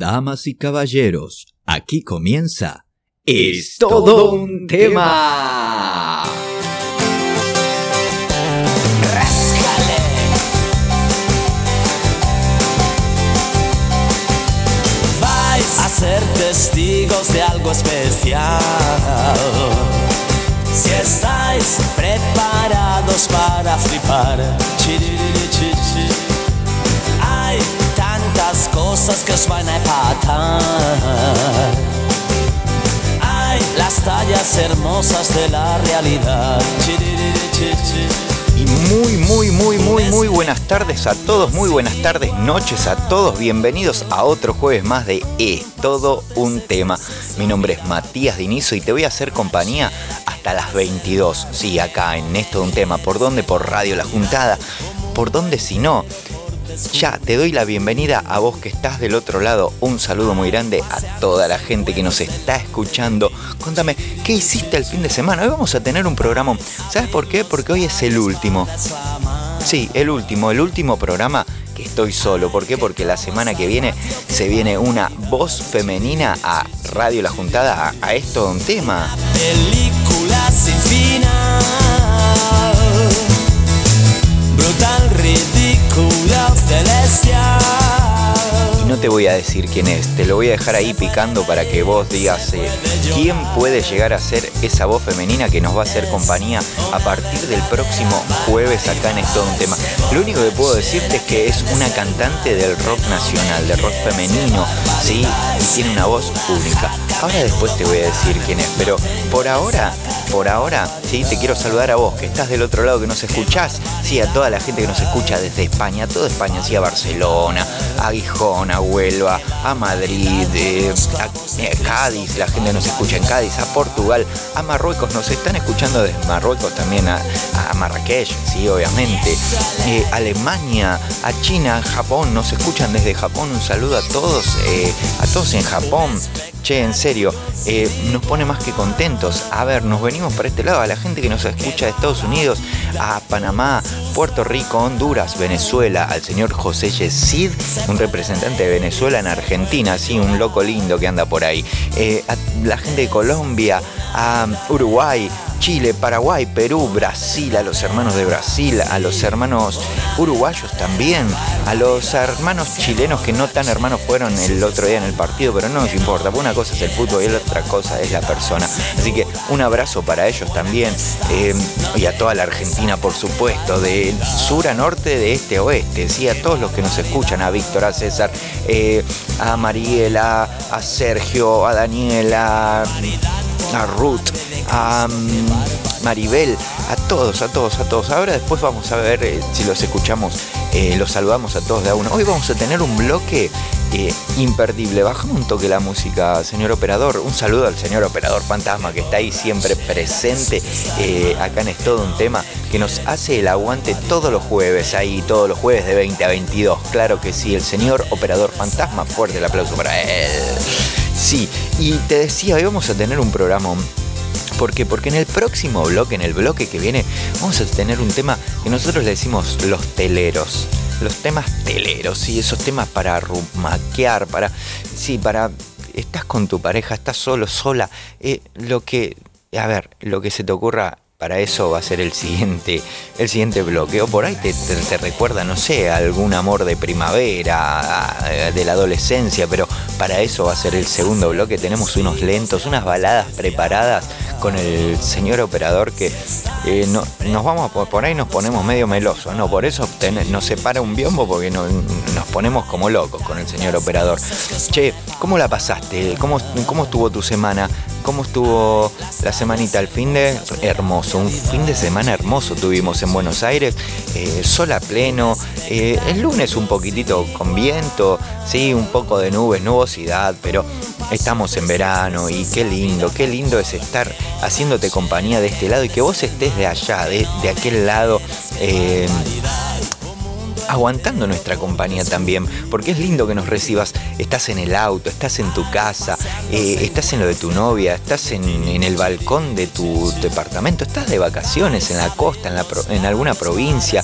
Damas y caballeros, aquí comienza Es todo un tema. Vais a ser testigos de algo especial. Si estáis preparados para flipar, tantas cosas que os van a empatar. Hay las tallas hermosas de la realidad. Y muy, muy, muy, muy, muy buenas tardes a todos, muy buenas tardes, noches a todos. Bienvenidos a otro jueves más de Es todo un tema. Mi nombre es Matías Dinizo y te voy a hacer compañía hasta las 22. Sí, acá en Esto un tema. ¿Por dónde? Por Radio La Juntada. ¿Por dónde si no? Ya te doy la bienvenida a vos que estás del otro lado. Un saludo muy grande a toda la gente que nos está escuchando. Contame, ¿qué hiciste el fin de semana? Hoy vamos a tener un programa. ¿Sabes por qué? Porque hoy es el último. Sí, el último, el último programa que estoy solo. ¿Por qué? Porque la semana que viene se viene una voz femenina a Radio La Juntada, a, a esto un tema. Película sin final. Brutal, ridícula. Y no te voy a decir quién es, te lo voy a dejar ahí picando para que vos digas eh, quién puede llegar a ser esa voz femenina que nos va a hacer compañía a partir del próximo jueves acá en esto un tema. Lo único que puedo decirte es que es una cantante del rock nacional, del rock femenino, ¿sí? Y tiene una voz única. Ahora después te voy a decir quién es, pero por ahora, por ahora, sí, te quiero saludar a vos que estás del otro lado, que nos escuchás, sí, a toda la gente que nos escucha desde España, toda España, sí, a Barcelona, a Gijón, Huelva, a Madrid, eh, a, eh, Cádiz, la gente nos escucha en Cádiz, a Portugal, a Marruecos, nos están escuchando desde Marruecos también, a, Marrakech, sí, obviamente, eh, Alemania, a China, Japón, nos escuchan desde Japón, un saludo a todos, a todos en Japón. Che, en serio, nos pone más que contentos. A ver, nos venimos para este lado, a la gente que nos escucha de Estados Unidos, a Panamá, Puerto Rico, Honduras, Venezuela, al señor José Yesid, un representante de Venezuela en Argentina, sí, un loco lindo que anda por ahí. Eh, a la gente de Colombia, a Uruguay, Chile, Paraguay, Perú, Brasil, a los hermanos de Brasil, a los hermanos uruguayos también, a los hermanos chilenos que no tan hermanos fueron el otro día en el partido, pero no nos importa, una cosa es el fútbol y la otra cosa es la persona. Así que un abrazo para ellos también eh, y a toda la Argentina, por supuesto, de sur a norte, de este a oeste, ¿sí? a todos los que nos escuchan, a Víctor, a César, eh, a Mariela, a Sergio, a Daniela, a Ruth, a mm, Maribel, a todos, a todos, a todos. Ahora después vamos a ver eh, si los escuchamos, eh, los saludamos a todos de a uno. Hoy vamos a tener un bloque eh, imperdible. Bajamos un toque la música, señor operador. Un saludo al señor operador fantasma que está ahí siempre presente. acá en Es Todo un Tema, que nos hace el aguante todos los jueves, ahí todos los jueves de 20 a 22. Claro que sí, el señor operador fantasma. Fuerte el aplauso para él. Sí, y te decía, hoy vamos a tener un programa ¿Por qué? Porque en el próximo bloque, en el bloque que viene, vamos a tener un tema que nosotros le decimos los teleros. Los temas teleros, sí, esos temas para rumaquear, para. Sí, para. Estás con tu pareja, estás solo, sola. eh, lo que. A ver, lo que se te ocurra. Para eso va a ser el siguiente, el siguiente bloque. O por ahí te, recuerda, no sé, algún amor de primavera, de la adolescencia, pero para eso va a ser el segundo bloque. Tenemos unos lentos, unas baladas preparadas con el señor operador que eh, no, nos vamos por ahí nos ponemos medio melosos, no, por eso nos separa un biombo porque no- nos ponemos como locos con el señor operador. Che, ¿cómo la pasaste? ¿Cómo, cómo estuvo tu semana? ¿Cómo estuvo la semanita? El fin de hermoso, un fin de semana hermoso tuvimos en Buenos Aires, eh, sol a pleno, eh, el lunes un poquitito con viento, sí, un poco de nubes, nubosidad, pero estamos en verano y qué lindo, qué lindo es estar haciéndote compañía de este lado y que vos estés de allá, de, de aquel lado. eh, aguantando nuestra compañía también, porque es lindo que nos recibas, estás en el auto, estás en tu casa, eh, estás en lo de tu novia, estás en, el balcón de tu departamento, estás de vacaciones en la costa, en alguna provincia.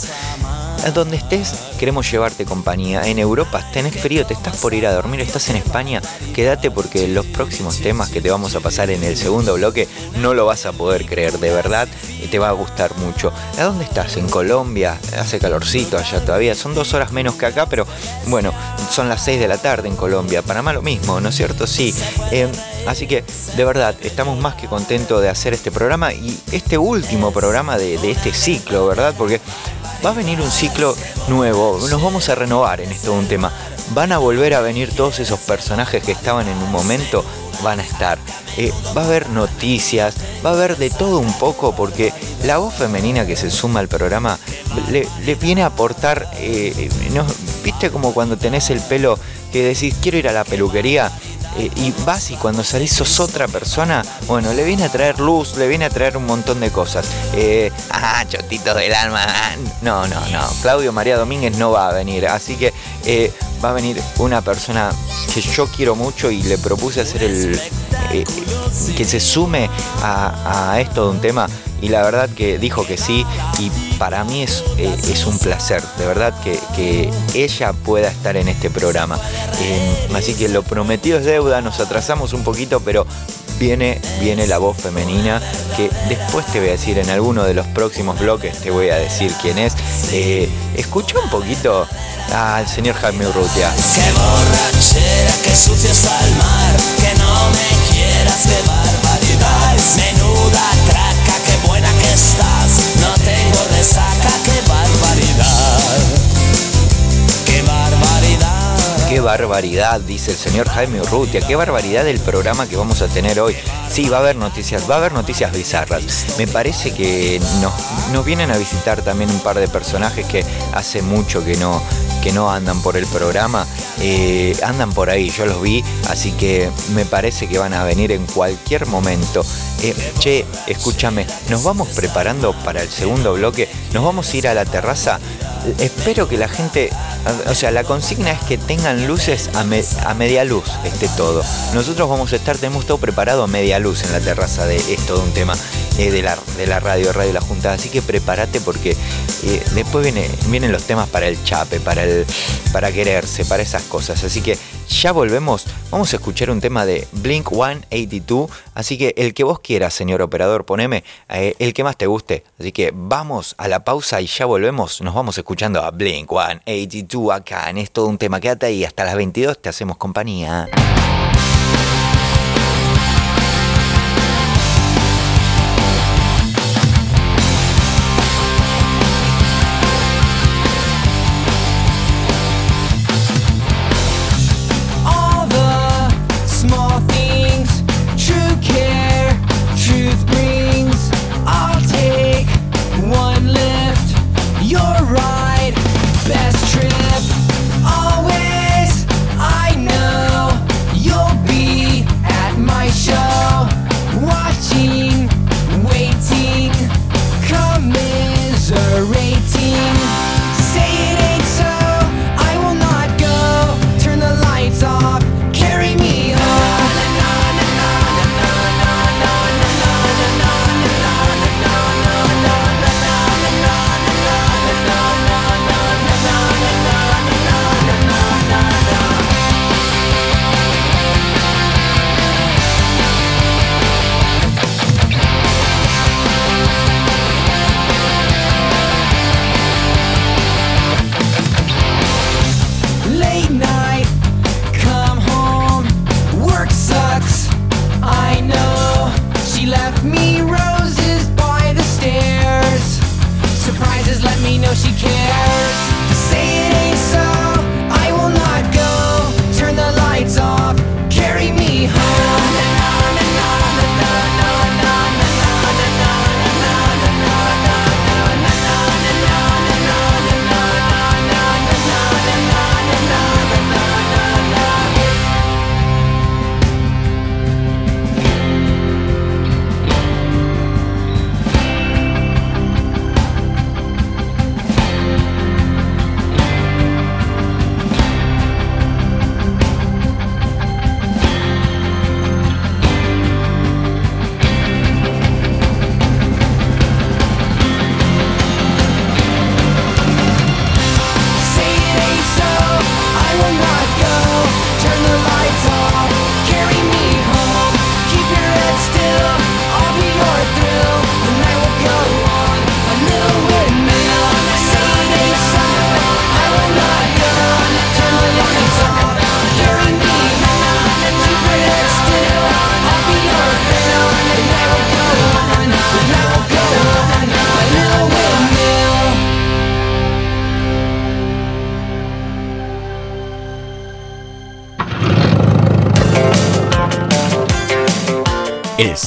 A donde estés, queremos llevarte compañía. En Europa tenés frío, te estás por ir a dormir, estás en España, quédate porque los próximos temas que te vamos a pasar en el segundo bloque no lo vas a poder creer, de verdad, te va a gustar mucho. ¿A dónde estás? En Colombia, hace calorcito allá todavía, son dos horas menos que acá, pero bueno, son las seis de la tarde en Colombia, Panamá lo mismo, ¿no es cierto? Sí. Eh, así que, de verdad, estamos más que contentos de hacer este programa y este último programa de, de este ciclo, ¿verdad? Porque va a venir un ciclo nuevo, nos vamos a renovar en esto un tema. Van a volver a venir todos esos personajes que estaban en un momento, van a estar. Eh, va a haber noticias, va a haber de todo un poco, porque la voz femenina que se suma al programa le, viene a aportar, eh, eh, viste como cuando tenés el pelo que decís quiero ir a la peluquería eh, y vas y cuando salís sos otra persona, bueno, le viene a traer luz, le viene a traer un montón de cosas. Eh, ah, chotitos del alma. No, no, no. Claudio María Domínguez no va a venir. Así que eh, va a venir una persona que yo quiero mucho y le propuse hacer el. que se sume a esto de un tema y la verdad que dijo que sí y para mí es, eh, es un placer, de verdad que, ella pueda estar en este programa. Eh, así que lo prometido es deuda, nos atrasamos un poquito, pero viene, viene la voz femenina que después te voy a decir en alguno de los próximos bloques, te voy a decir quién es. Eh, escucha un poquito al señor Jaime Urrutia. Qué borrachera, qué sucio al mar, que no me quieras, menuda resaca, qué barbaridad. Qué barbaridad, dice el señor Jaime Urrutia, qué barbaridad el programa que vamos a tener hoy. Sí, va a haber noticias, va a haber noticias bizarras. Me parece que nos, nos vienen a visitar también un par de personajes que hace mucho que no, que no andan por el programa. Eh, andan por ahí, yo los vi, así que me parece que van a venir en cualquier momento. Eh, che, escúchame, nos vamos preparando para el segundo bloque, nos vamos a ir a la terraza. Espero que la gente, o sea, la consigna es que tengan luces a, media luz, este todo. Nosotros vamos a estar, tenemos todo preparado a media luz en la terraza de esto de un tema eh, de, la, de la radio, Radio La Junta. Así que prepárate porque después viene, vienen los temas para el chape, para, el, para quererse, para esas cosas. Así que ya volvemos. Vamos a escuchar un tema de Blink 182. Así que el que vos quieras, señor operador, poneme eh, el que más te guste. Así que vamos a la pausa y ya volvemos. Nos vamos escuchando a Blink 182 acá en esto de un tema. Quédate ahí hasta las 22. Te hacemos compañía.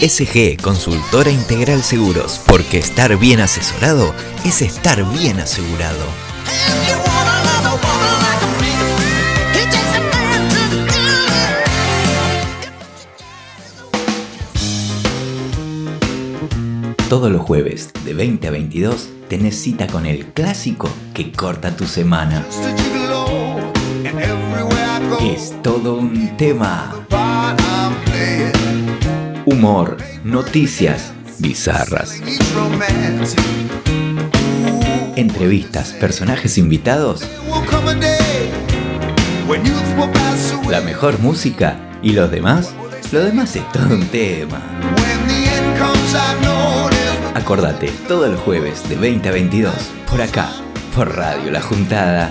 SG Consultora Integral Seguros, porque estar bien asesorado es estar bien asegurado. Todos los jueves de 20 a 22 tenés cita con el clásico que corta tu semana. Es todo un tema humor, noticias bizarras, entrevistas, personajes invitados, la mejor música y los demás, lo demás es todo un tema. Acordate, todos los jueves de 20 a 22, por acá, por Radio La Juntada.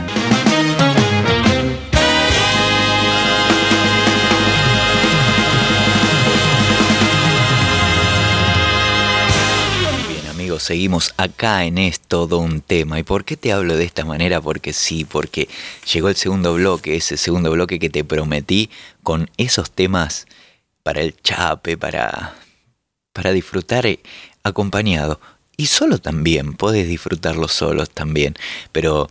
Seguimos acá en Es todo un tema. ¿Y por qué te hablo de esta manera? Porque sí, porque llegó el segundo bloque, ese segundo bloque que te prometí con esos temas para el chape, para, para disfrutar eh, acompañado. Y solo también, puedes disfrutarlo solos también. Pero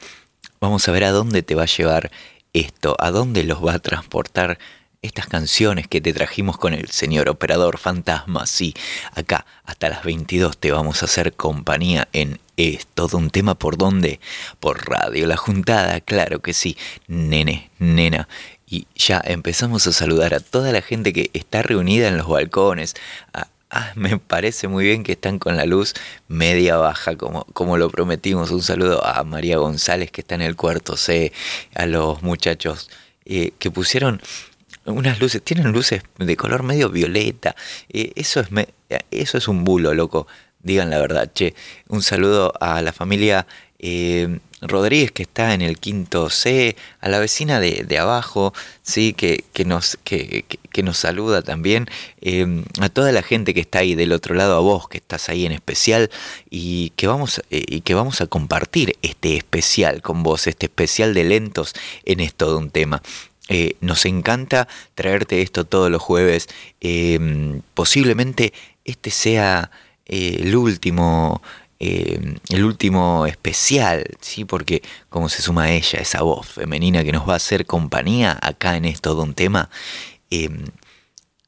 vamos a ver a dónde te va a llevar esto, a dónde los va a transportar estas canciones que te trajimos con el señor operador fantasma, sí, acá hasta las 22 te vamos a hacer compañía en Es todo un tema por dónde, por Radio La Juntada, claro que sí, nene, nena. Y ya empezamos a saludar a toda la gente que está reunida en los balcones. Ah, ah, me parece muy bien que están con la luz media baja, como, como lo prometimos. Un saludo a María González que está en el cuarto C, a los muchachos eh, que pusieron unas luces, tienen luces de color medio violeta. Eh, eso, es eso es un bulo, loco. Digan la verdad, che. Un saludo a la familia eh, Rodríguez que está en el quinto C, a la vecina de, abajo, sí, que, que nos, que, que, nos saluda también, eh, a toda la gente que está ahí del otro lado, a vos que estás ahí en especial, y que vamos, y que vamos a compartir este especial con vos, este especial de lentos en esto de un tema. Eh, nos encanta traerte esto todos los jueves. Em, posiblemente este sea eh, el último. Em, el último especial, ¿sí? porque como se suma ella, esa voz femenina que nos va a hacer compañía acá en esto de un tema, em,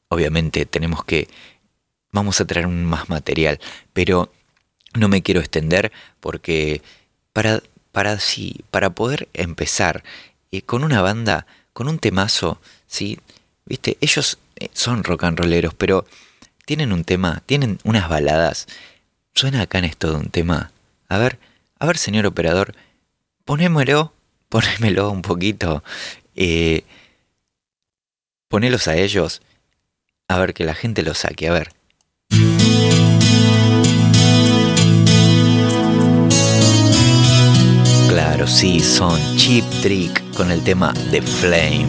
obviamente tenemos que, vamos a traer más material, pero no me quiero extender porque para, para, sí, para poder empezar eh, con una banda con un temazo, ¿sí? Viste, ellos eh, son rock and rolleros, pero tienen un tema, tienen unas baladas. Suena acá en esto de un tema. A ver, a ver, señor operador, ponémelo, ponémelo un poquito. Eh, ponelos a ellos. A ver, que la gente lo saque, a ver. Claro, sí, son Chip Trick con el tema The Flame.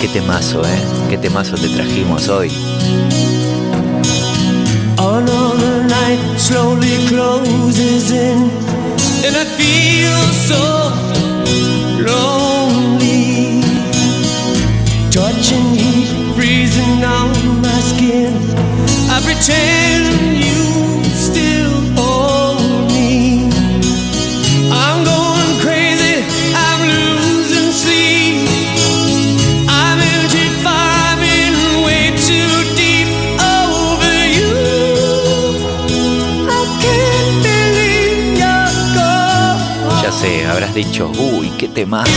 Qué temazo, ¿eh? Qué temazo te trajimos hoy. Another night slowly closes in And I feel so lonely Touching heat freezing on my skin I pretend habrás dicho, uy, qué temazo.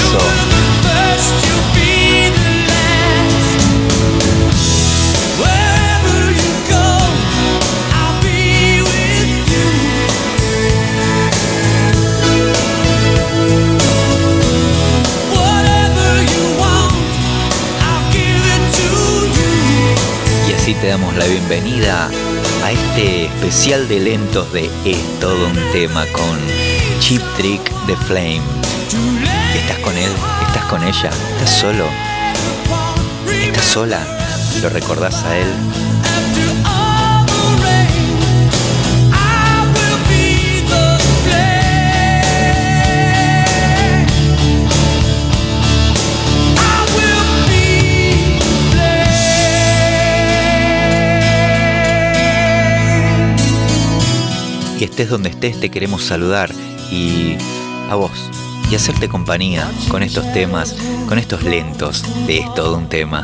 Y así te damos la bienvenida a este especial de lentos de Es todo un tema con Chip Trick de Flame. ¿Estás con él? ¿Estás con ella? ¿Estás solo? ¿Estás sola? ¿Lo recordás a él? y estés donde estés te queremos saludar y a vos y hacerte compañía con estos temas, con estos lentos de Es todo un tema.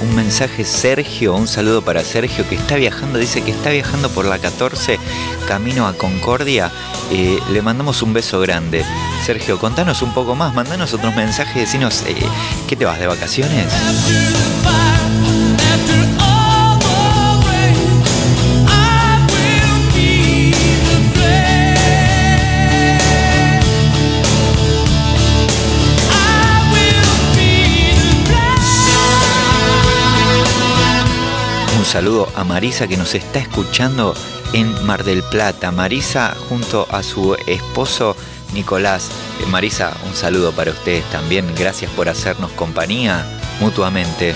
Un mensaje Sergio, un saludo para Sergio que está viajando, dice que está viajando por la 14 camino a Concordia. Eh, le mandamos un beso grande. Sergio, contanos un poco más, mandanos otros mensajes, decinos, eh, ¿qué te vas de vacaciones? Saludo a Marisa que nos está escuchando en Mar del Plata. Marisa junto a su esposo Nicolás. Eh, Marisa, un saludo para ustedes también. Gracias por hacernos compañía mutuamente.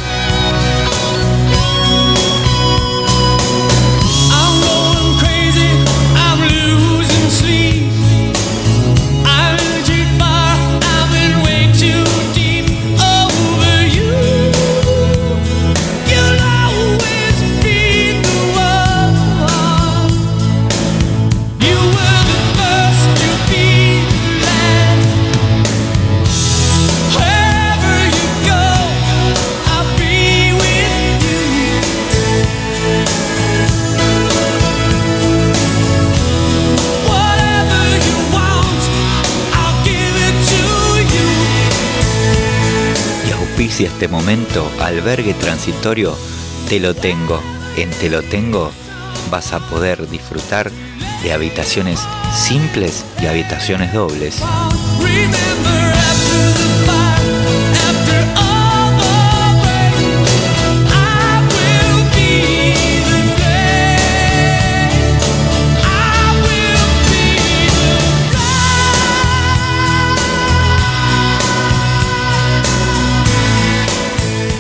Este momento, albergue transitorio, te lo tengo. En Te lo tengo vas a poder disfrutar de habitaciones simples y habitaciones dobles.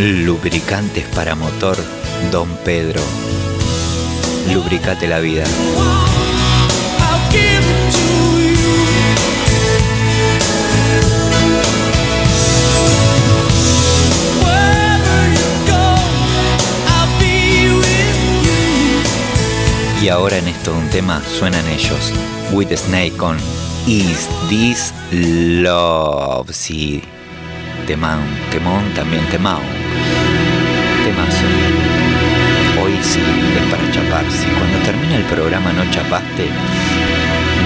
Lubricantes para motor Don Pedro. Lubricate la vida. Y ahora en esto un tema suenan ellos. With Snake con Is This Love? Sí, temón, temón también temón. Temazo. Hoy sí es para chapar. Si cuando termine el programa no chapaste,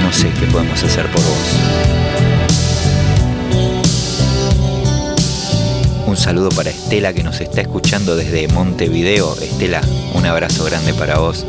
no sé qué podemos hacer por vos. Un saludo para Estela que nos está escuchando desde Montevideo. Estela, un abrazo grande para vos.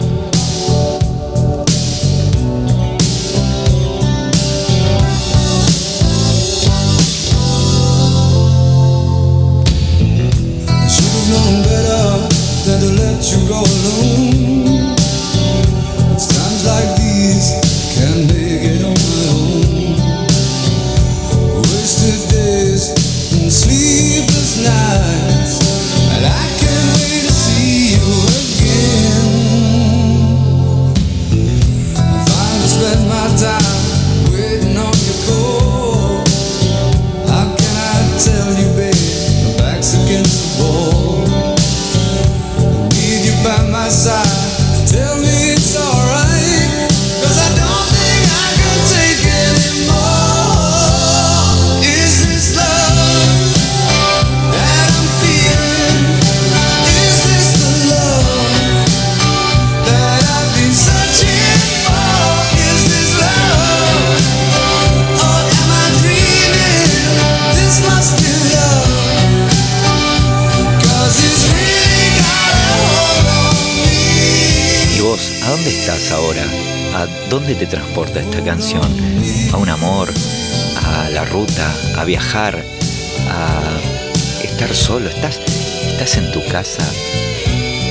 Canción? ¿A un amor? ¿A la ruta? ¿A viajar? ¿A estar solo? ¿Estás, estás en tu casa?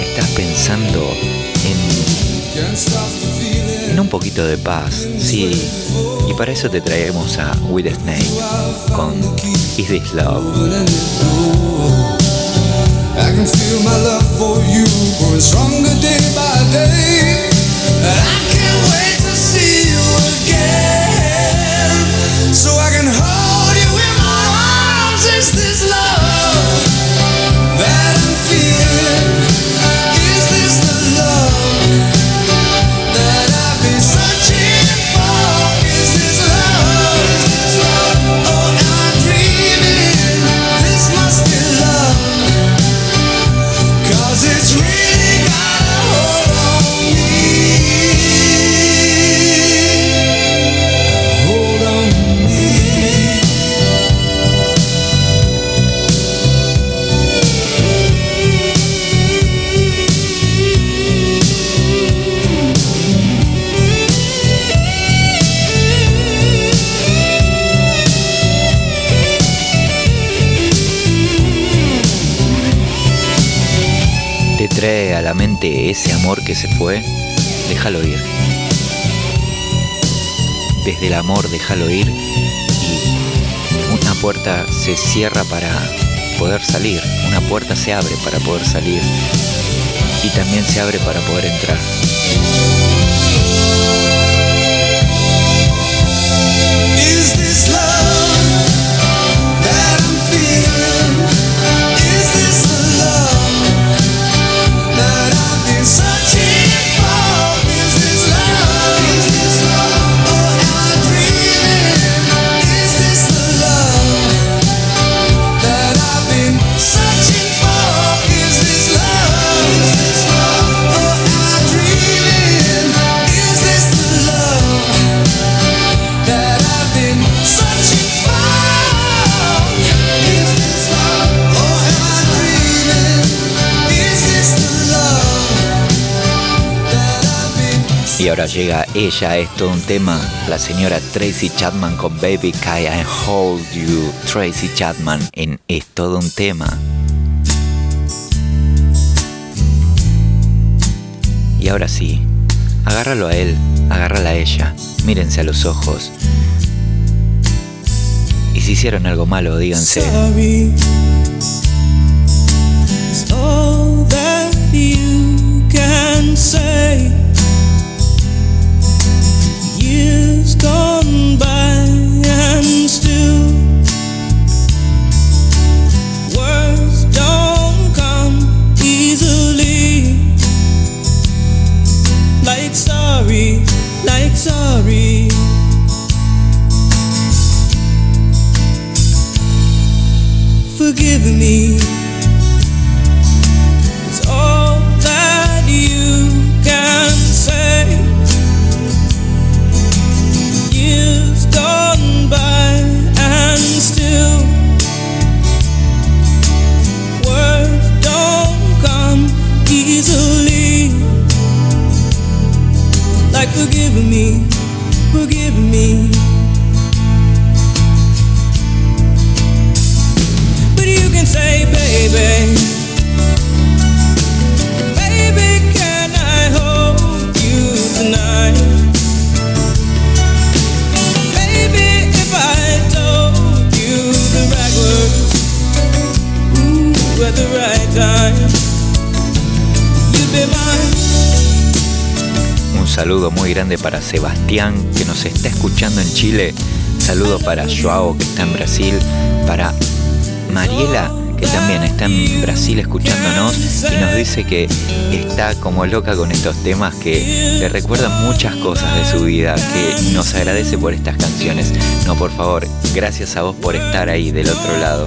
¿Estás pensando en, en un poquito de paz? Sí. Y para eso te traemos a With Snake con Is This Love? I can feel my love for you growing stronger day by day. Que se fue? Déjalo ir. Desde el amor déjalo ir y una puerta se cierra para poder salir, una puerta se abre para poder salir y también se abre para poder entrar. Y ahora llega ella, es todo un tema, la señora Tracy Chapman con Baby Kai I Hold You. Tracy Chapman en Es todo un tema. Y ahora sí, agárralo a él, agárrala a ella, mírense a los ojos. Y si hicieron algo malo, díganse. can. Saludo muy grande para Sebastián que nos está escuchando en Chile. Saludo para Joao que está en Brasil. Para Mariela que también está en Brasil escuchándonos y nos dice que está como loca con estos temas que le recuerdan muchas cosas de su vida, que nos agradece por estas canciones. No, por favor, gracias a vos por estar ahí del otro lado.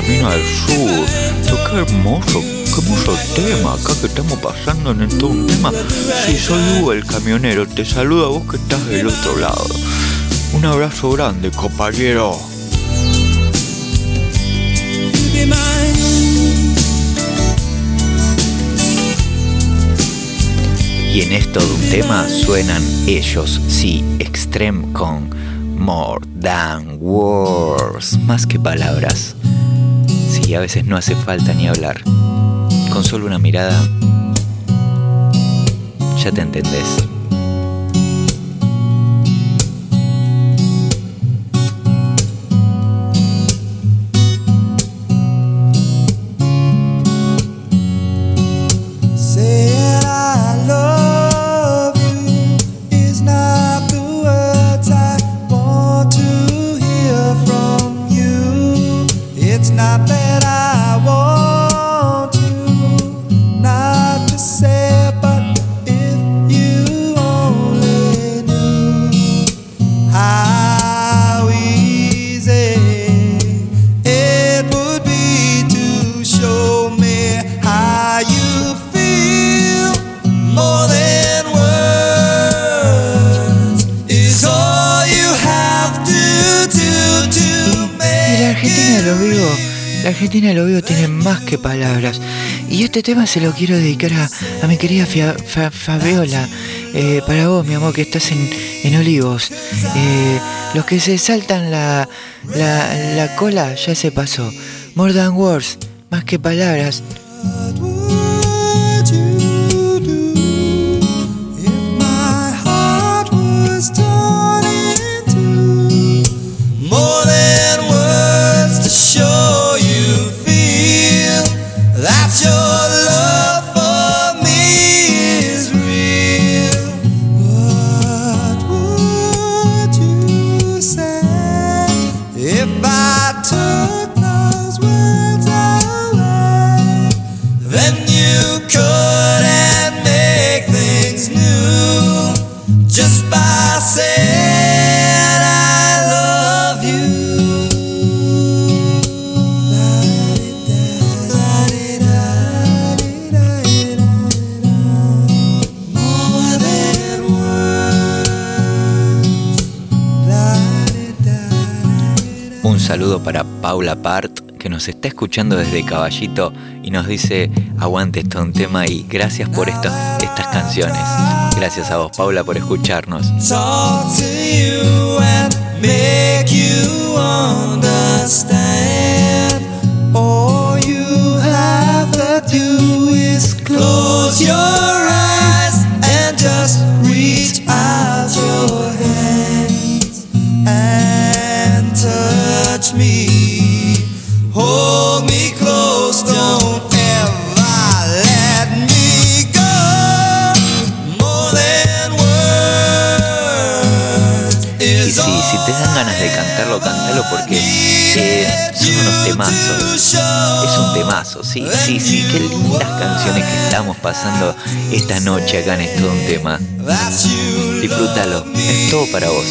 camino al sur. Pero qué hermoso, qué hermoso tema acá que estamos pasando en todo un tema. Sí, soy Hugo el camionero, te saludo a vos que estás del otro lado. Un abrazo grande, compañero. Y en esto de un tema suenan ellos, sí, Extreme con More Than Words, más que palabras. Sí, a veces no hace falta ni hablar. Con solo una mirada, ya te entendés. Tema se lo quiero dedicar a, mi querida Fabiola. Eh, para vos, mi amor, que estás en, Olivos. Eh, los que se saltan la, la, cola ya se pasó. More than words, más que palabras. Paula Part, que nos está escuchando desde Caballito y nos dice, aguante esto un tema y gracias por estas, estas canciones. Gracias a vos, Paula, por escucharnos. close your eyes and just reach out porque son unos temazos. Es un temazo, sí, sí, sí. Qué lindas canciones que estamos pasando esta noche acá en Es todo un tema. Disfrútalo, es todo para vos.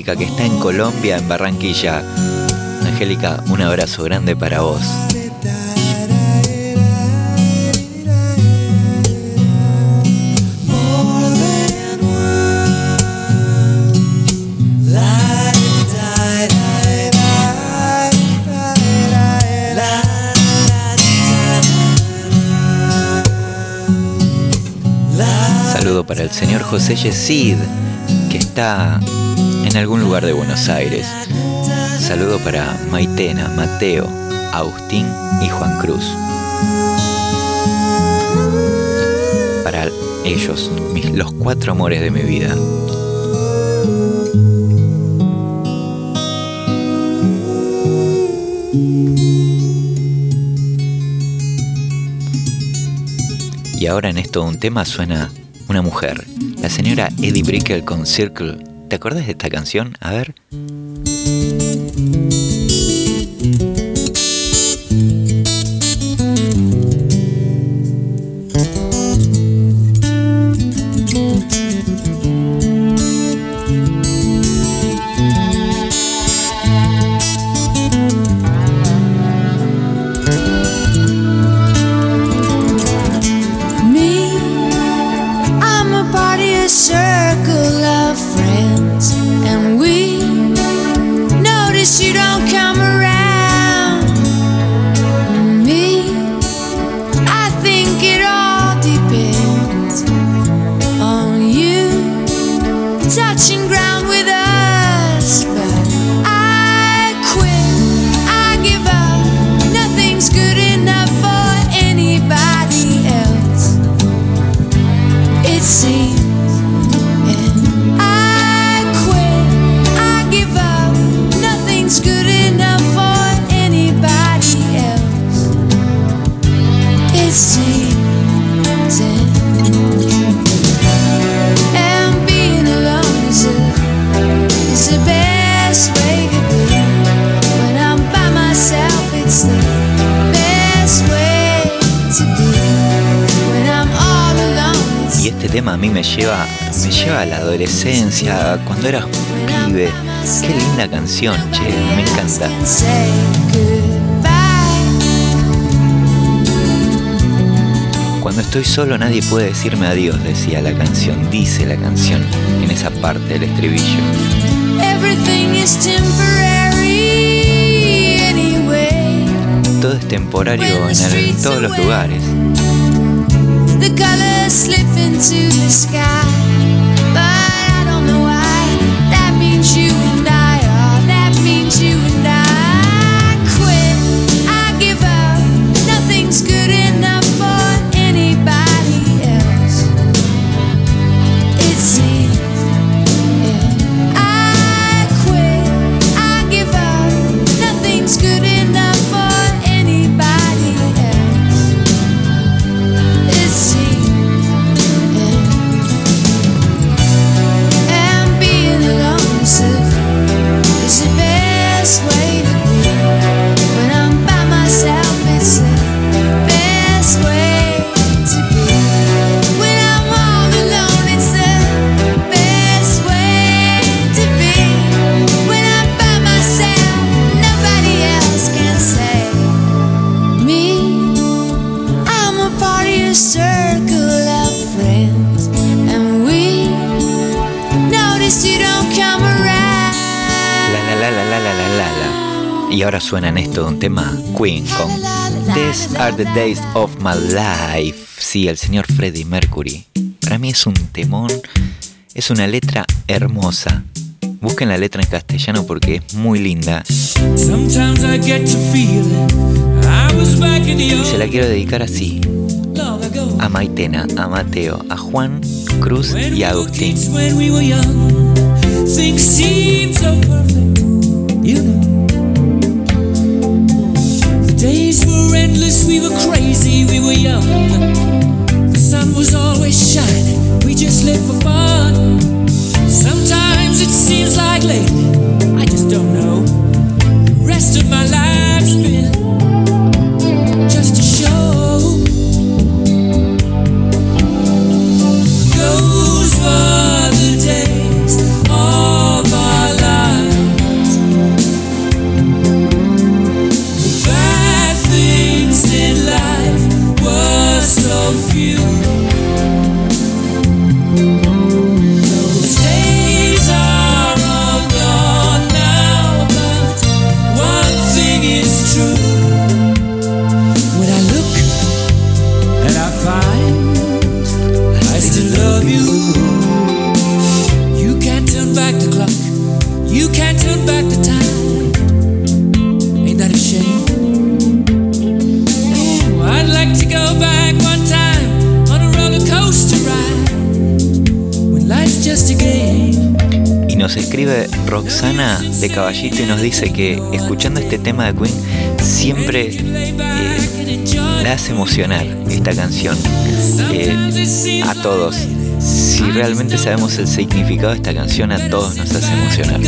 Angélica, que está en Colombia, en Barranquilla. Angélica, un abrazo grande para vos. Saludo para el señor José Yesid, que está en algún lugar de Buenos Aires. Saludo para Maitena, Mateo, Agustín y Juan Cruz. Para ellos, mis, los cuatro amores de mi vida. Y ahora en esto un tema suena una mujer, la señora Eddie Brickell con Circle. ¿Te acuerdas de esta canción? A ver. Canción, che, me encanta. Cuando estoy solo nadie puede decirme adiós, decía la canción, dice la canción en esa parte del estribillo. Todo es temporario en todos los lugares. Suena en esto un tema Queen con These are the days of my life. Sí, el señor Freddie Mercury. Para mí es un temón, es una letra hermosa. Busquen la letra en castellano porque es muy linda. Y se la quiero dedicar así. A Maitena, a Mateo, a Juan, Cruz y a Agustín. Days were endless, we were crazy, we were young. The sun was always shining, we just lived for fun. Sometimes it seems like lately, Roxana de Caballito y nos dice que escuchando este tema de Queen siempre eh, le hace emocionar esta canción eh, a todos. Si realmente sabemos el significado de esta canción, a todos nos hace emocionar.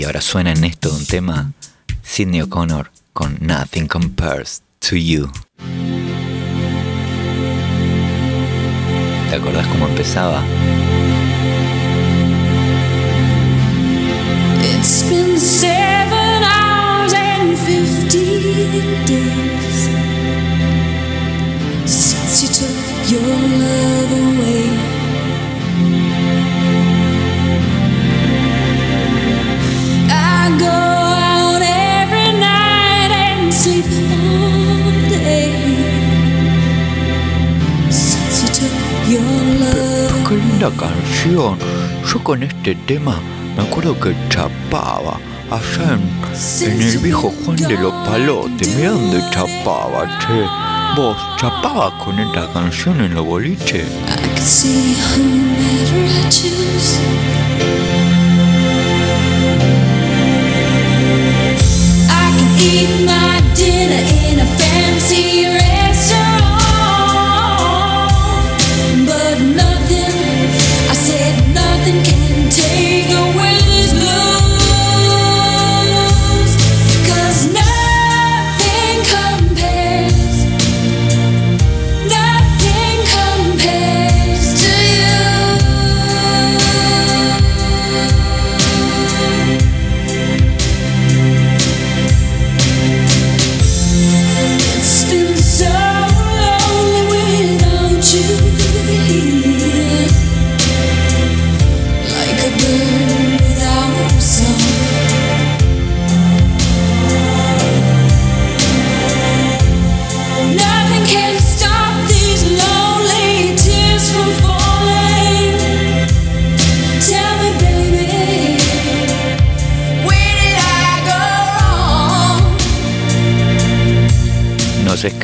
Y ahora suena en esto un tema Sidney O'Connor con Nothing Compares to You. ¿Te acordás cómo empezaba? Yo con este tema me acuerdo que chapaba allá en, el viejo Juan de los Palotes. Mira dónde chapaba, che. ¿Vos chapabas con esta canción en los boliche? eat my dinner in a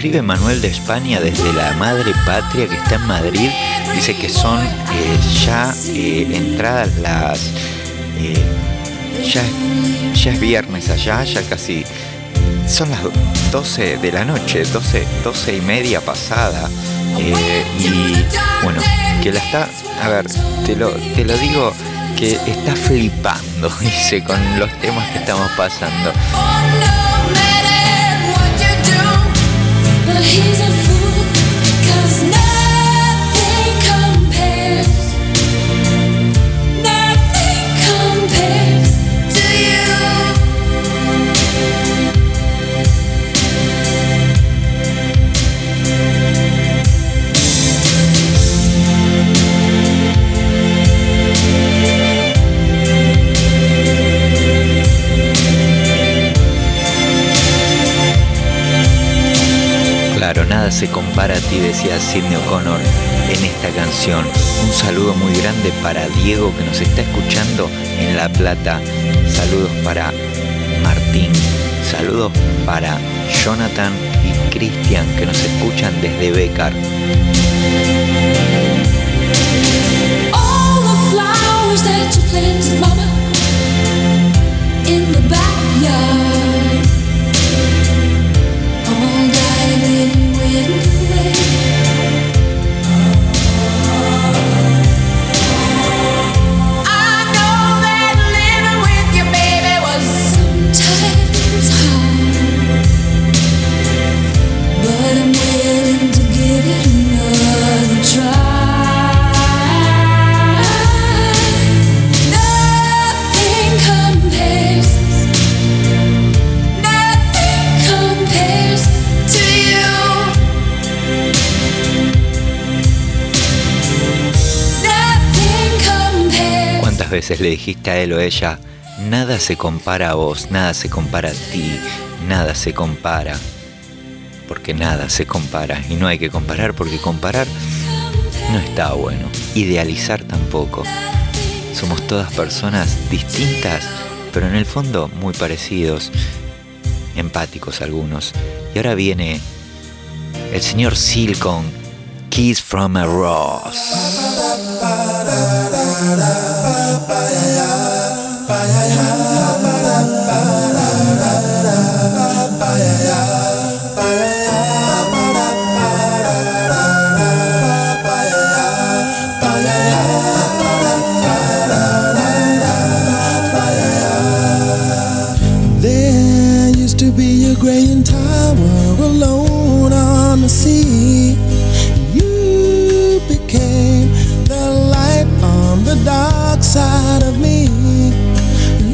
escribe Manuel de España desde la madre patria que está en Madrid. Dice que son eh, ya eh, entradas las... Eh, ya, ya es viernes allá, ya casi... Son las 12 de la noche, 12, 12 y media pasada. y bueno, que la está... A ver, te lo, te lo digo que está flipando, dice, con los temas que estamos pasando. Se compara a ti, decía Sidney O'Connor en esta canción. Un saludo muy grande para Diego que nos está escuchando en La Plata. Saludos para Martín. Saludos para Jonathan y Cristian que nos escuchan desde Becar. Veces le dijiste a él o ella, nada se compara a vos, nada se compara a ti, nada se compara? Porque nada se compara y no hay que comparar porque comparar no está bueno, idealizar tampoco. Somos todas personas distintas, pero en el fondo muy parecidos, empáticos algunos. Y ahora viene el señor Silcon, Kiss from a Rose. Graying tower alone on the sea. You became the light on the dark side of me.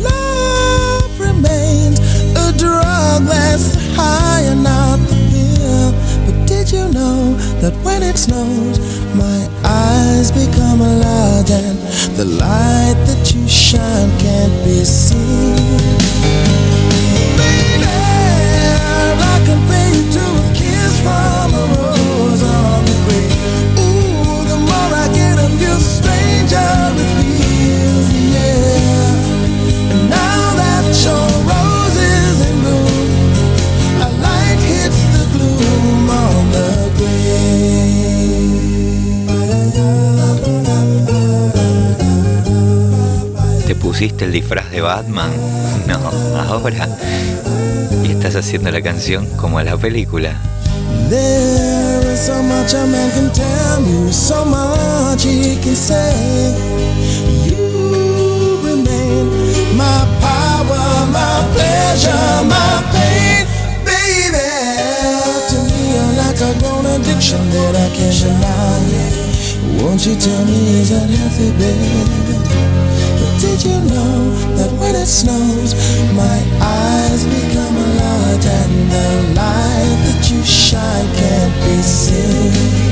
Love remains a drug that's high and not the pill. But did you know that when it snows, my eyes become large and the light that you shine can't be seen? Pusiste el disfraz de Batman? No, ahora. Y estás haciendo la canción como la película. There is so much a man can tell me, so much he can say. You remain my power, my pleasure, my pain, baby. To me, you're like a grown addiction that I can't deny. Won't you tell me is that healthy, baby? Did you know that when it snows, my eyes become large and the light that you shine can't be seen?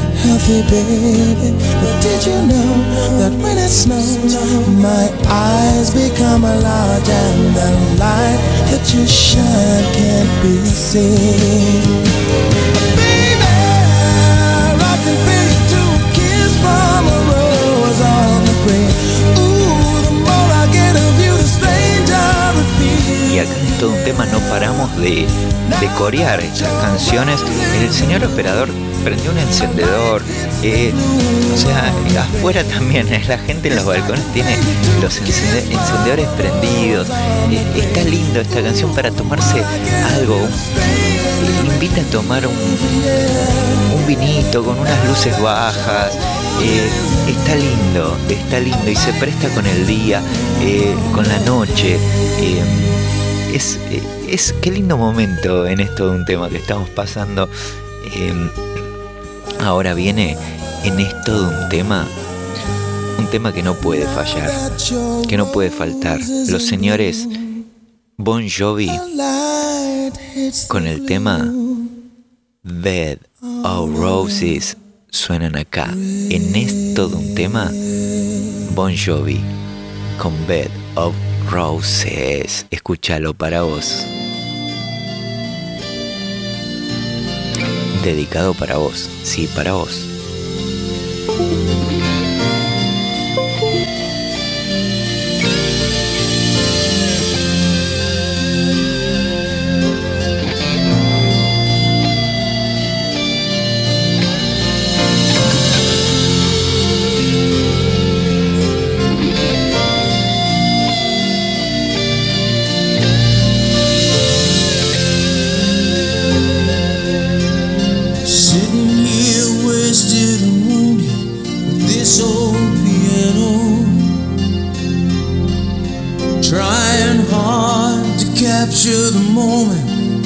healthy, baby? But did you know that when it snows, my eyes become large and the light that you shine can't be seen? Y acá en todo un tema no paramos de, de corear estas canciones. El señor operador prendió un encendedor. eh, o sea, afuera también, eh, la gente en los balcones tiene los encende- encendedores prendidos. Eh, está lindo esta canción para tomarse algo. invita a tomar un, vinito con unas luces bajas. está lindo, está lindo y se presta con el día, con la noche. es, es qué lindo momento en esto de un tema que estamos pasando. Ahora viene en esto de un tema, un tema que no puede fallar, que no puede faltar. Los señores Bon Jovi con el tema Bed of Roses suenan acá. En esto de un tema, Bon Jovi con Bed of Roses. Escúchalo para vos. Dedicado para vos, sí, para vos.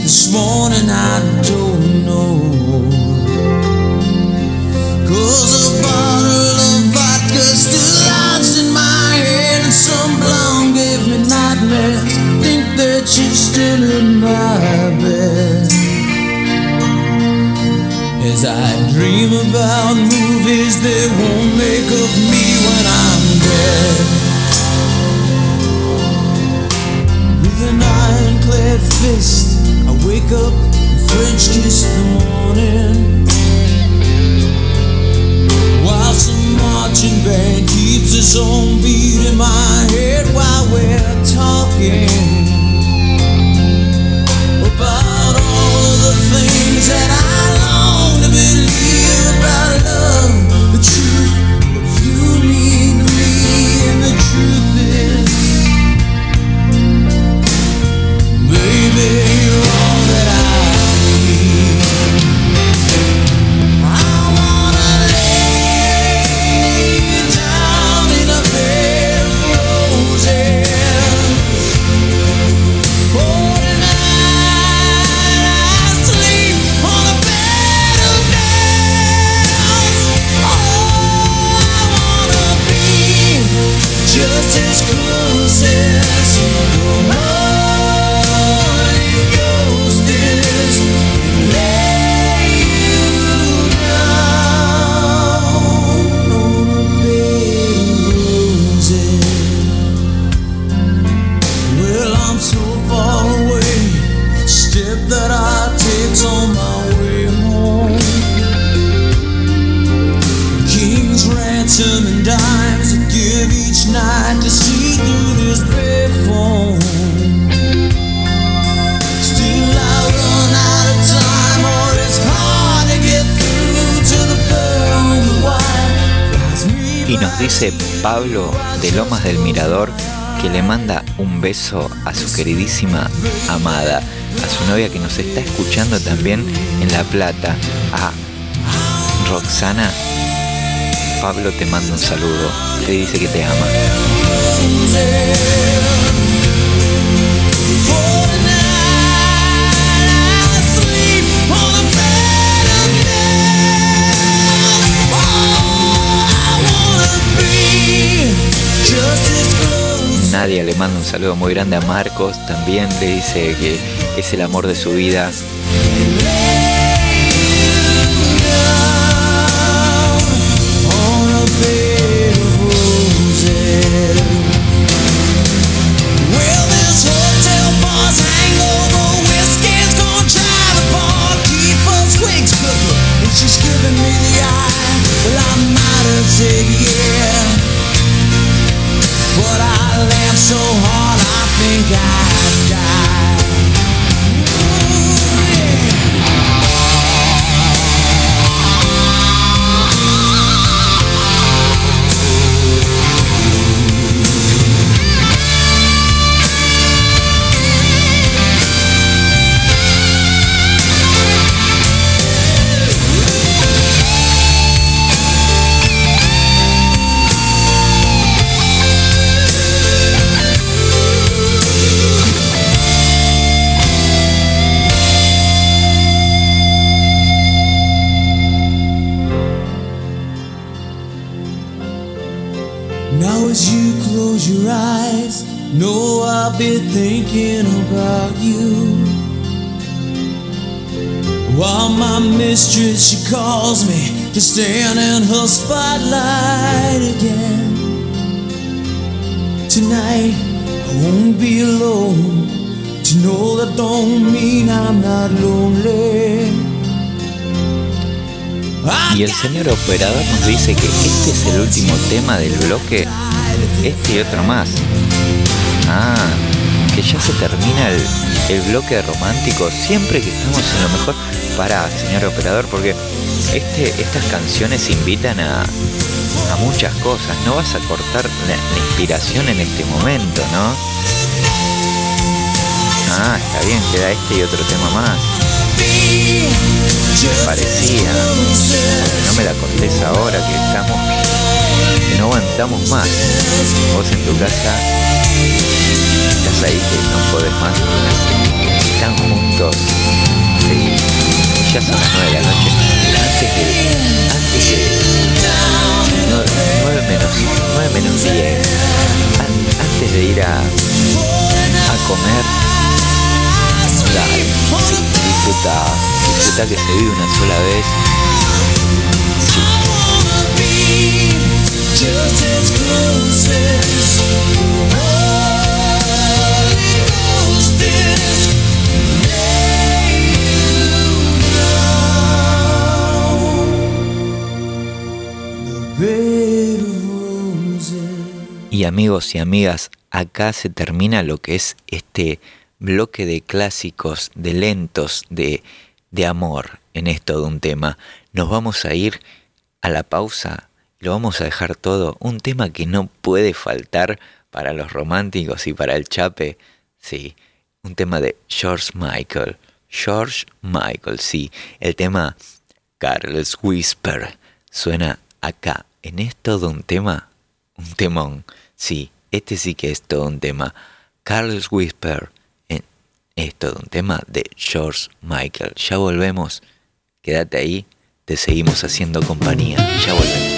This morning I don't know. Cause a bottle of vodka still lodged in my head, and some blonde gave me nightmares. Think that she's still in my bed. As I dream about movies they won't make of me when I'm dead. With an ironclad fist, wake up and French kiss the morning. While some marching band keeps its own beat in my head while we're talking about all of the things that I long to believe about love. The truth of you to me, and the truth is, baby, dice Pablo de Lomas del Mirador que le manda un beso a su queridísima amada, a su novia que nos está escuchando también en La Plata, a Roxana. Pablo te manda un saludo, te dice que te ama. Nadia le manda un saludo muy grande a Marcos, también le dice que es el amor de su vida. Señor operador nos dice que este es el último tema del bloque, este y otro más. Ah, que ya se termina el, bloque romántico siempre que estamos en lo mejor. Para, señor operador, porque este, estas canciones invitan a, a muchas cosas. No vas a cortar la inspiración en este momento, ¿no? Ah, está bien, queda este y otro tema más. Parecía. No me la contés ahora que estamos. que no aguantamos más. Vos en tu casa estás ahí que no podés más. Están juntos. Sí. Ya son las nueve de la noche. Antes de. Antes de. No, 9 menos. 9 menos 10. antes de ir a. a comer disfruta, disfruta que se vive una sola vez. Y amigos y amigas, acá se termina lo que es este bloque de clásicos, de lentos, de, de amor en esto de un tema. Nos vamos a ir a la pausa, lo vamos a dejar todo, un tema que no puede faltar para los románticos y para el chape, sí, un tema de George Michael. George Michael, sí, el tema Carlos Whisper suena acá, en esto de un tema, un temón, sí, este sí que es todo un tema. Carlos Whisper es todo un tema de George Michael. Ya volvemos. Quédate ahí. Te seguimos haciendo compañía. Ya volvemos.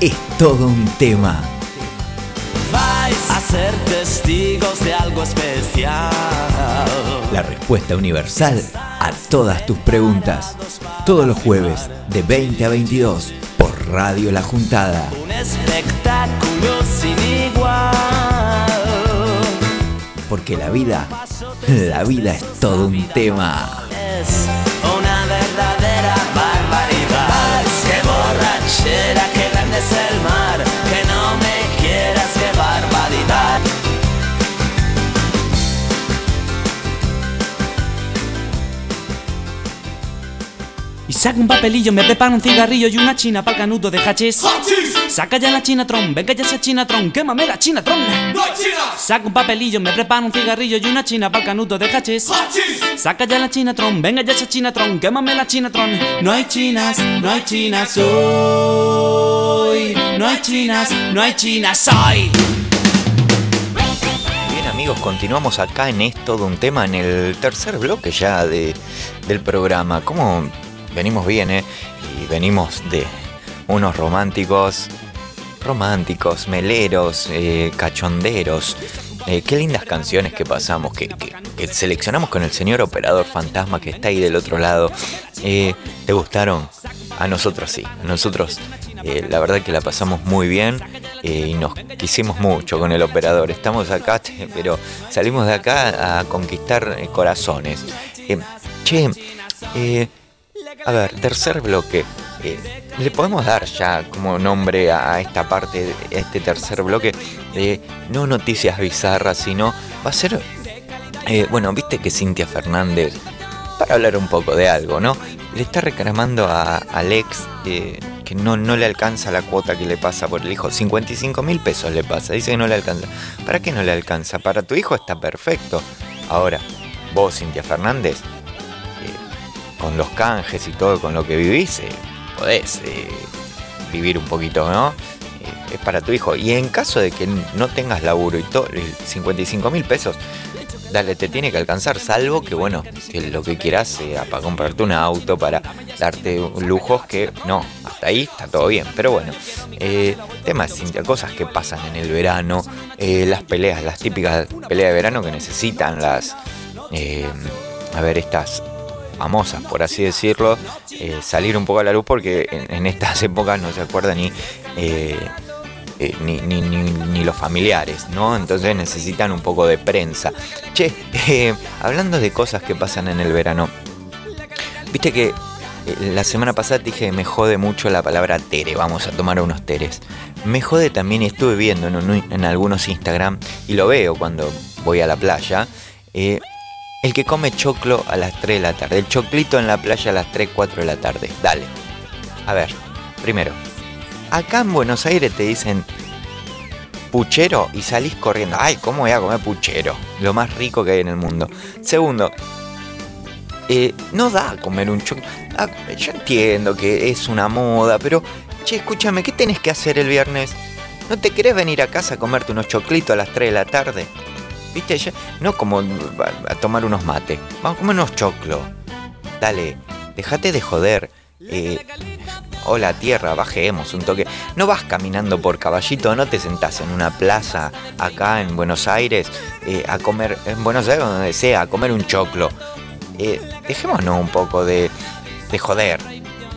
Es todo un tema. Vais a ser testigos de algo especial. La respuesta universal a todas tus preguntas. Todos los jueves de 20 a 22 por Radio La Juntada. Un espectáculo sin igual. Porque la vida, la vida es todo un tema. Saca un papelillo, me prepara un cigarrillo y una china para el canuto de hachís. Saca ya la chinatron, venga ya esa chinatron, quémame la chinatron. Saca un papelillo, me prepara un cigarrillo y una china para el canuto de hachís. Saca ya la chinatron, venga ya esa chinatron, quémame la chinatron. No hay chinas, no hay chinas hoy. No hay chinas, no hay chinas hoy. Bien amigos, continuamos acá en Es todo un tema, en el tercer bloque ya de, del programa. ¿Cómo venimos bien, eh? Y venimos de unos románticos, románticos, meleros, eh, cachonderos. Eh, qué lindas canciones que pasamos, que, que- que seleccionamos con el señor operador fantasma que está ahí del otro lado. Eh, ¿Te gustaron? A nosotros sí, a nosotros la verdad que la pasamos muy bien y nos quisimos mucho con el operador. Estamos acá, pero salimos de acá a conquistar corazones. Che, a ver, tercer bloque. Eh, Le podemos dar ya como nombre a, esta parte, a este tercer bloque de no noticias bizarras, sino va a ser Eh, bueno, viste que Cintia Fernández, para hablar un poco de algo, ¿no? Le está reclamando a Alex eh, que no, no le alcanza la cuota que le pasa por el hijo. 55 mil pesos le pasa, dice que no le alcanza. ¿Para qué no le alcanza? Para tu hijo está perfecto. Ahora, vos, Cintia Fernández, con los canjes y todo, con lo que vivís, eh, podés vivir un poquito, ¿no? es para tu hijo. Y en caso de que no tengas laburo y todo, 55 mil pesos, dale, te tiene que alcanzar, salvo que, bueno, lo que quieras sea para comprarte un auto, para darte lujos que no, hasta ahí está todo bien. Pero bueno, eh, temas, cosas que pasan en el verano, eh, las peleas, las típicas peleas de verano que necesitan las, eh, a ver, estas famosas, por así decirlo, eh, salir un poco a la luz porque en, estas épocas no se acuerda ni eh, ni, ni, los familiares, ¿no? Entonces necesitan un poco de prensa. Che, eh, hablando de cosas que pasan en el verano, viste que eh, la semana pasada dije me jode mucho la palabra tere, vamos a tomar unos teres. Me jode también, estuve viendo en, algunos Instagram, y lo veo cuando voy a la playa, el que come choclo a las 3 de la tarde, el choclito en la playa a las 3, 4 de la tarde. Dale. A ver, primero, Acá en Buenos Aires te dicen puchero y salís corriendo. Ay, ¿cómo voy a comer puchero? Lo más rico que hay en el mundo. Segundo, eh, no da comer un chocolate. Ah, yo entiendo que es una moda, pero, che, escúchame, ¿qué tenés que hacer el viernes? ¿No te querés venir a casa a comerte unos choclitos a las 3 de la tarde? ¿Viste? no como a, tomar unos mates. Vamos a comer unos choclos. Dale, déjate de joder. Eh, hola tierra, bajemos un toque. No vas caminando por caballito, no te sentás en una plaza acá en Buenos Aires eh, a comer, en Buenos Aires donde sea, a comer un choclo. Eh, dejémonos un poco de, de joder.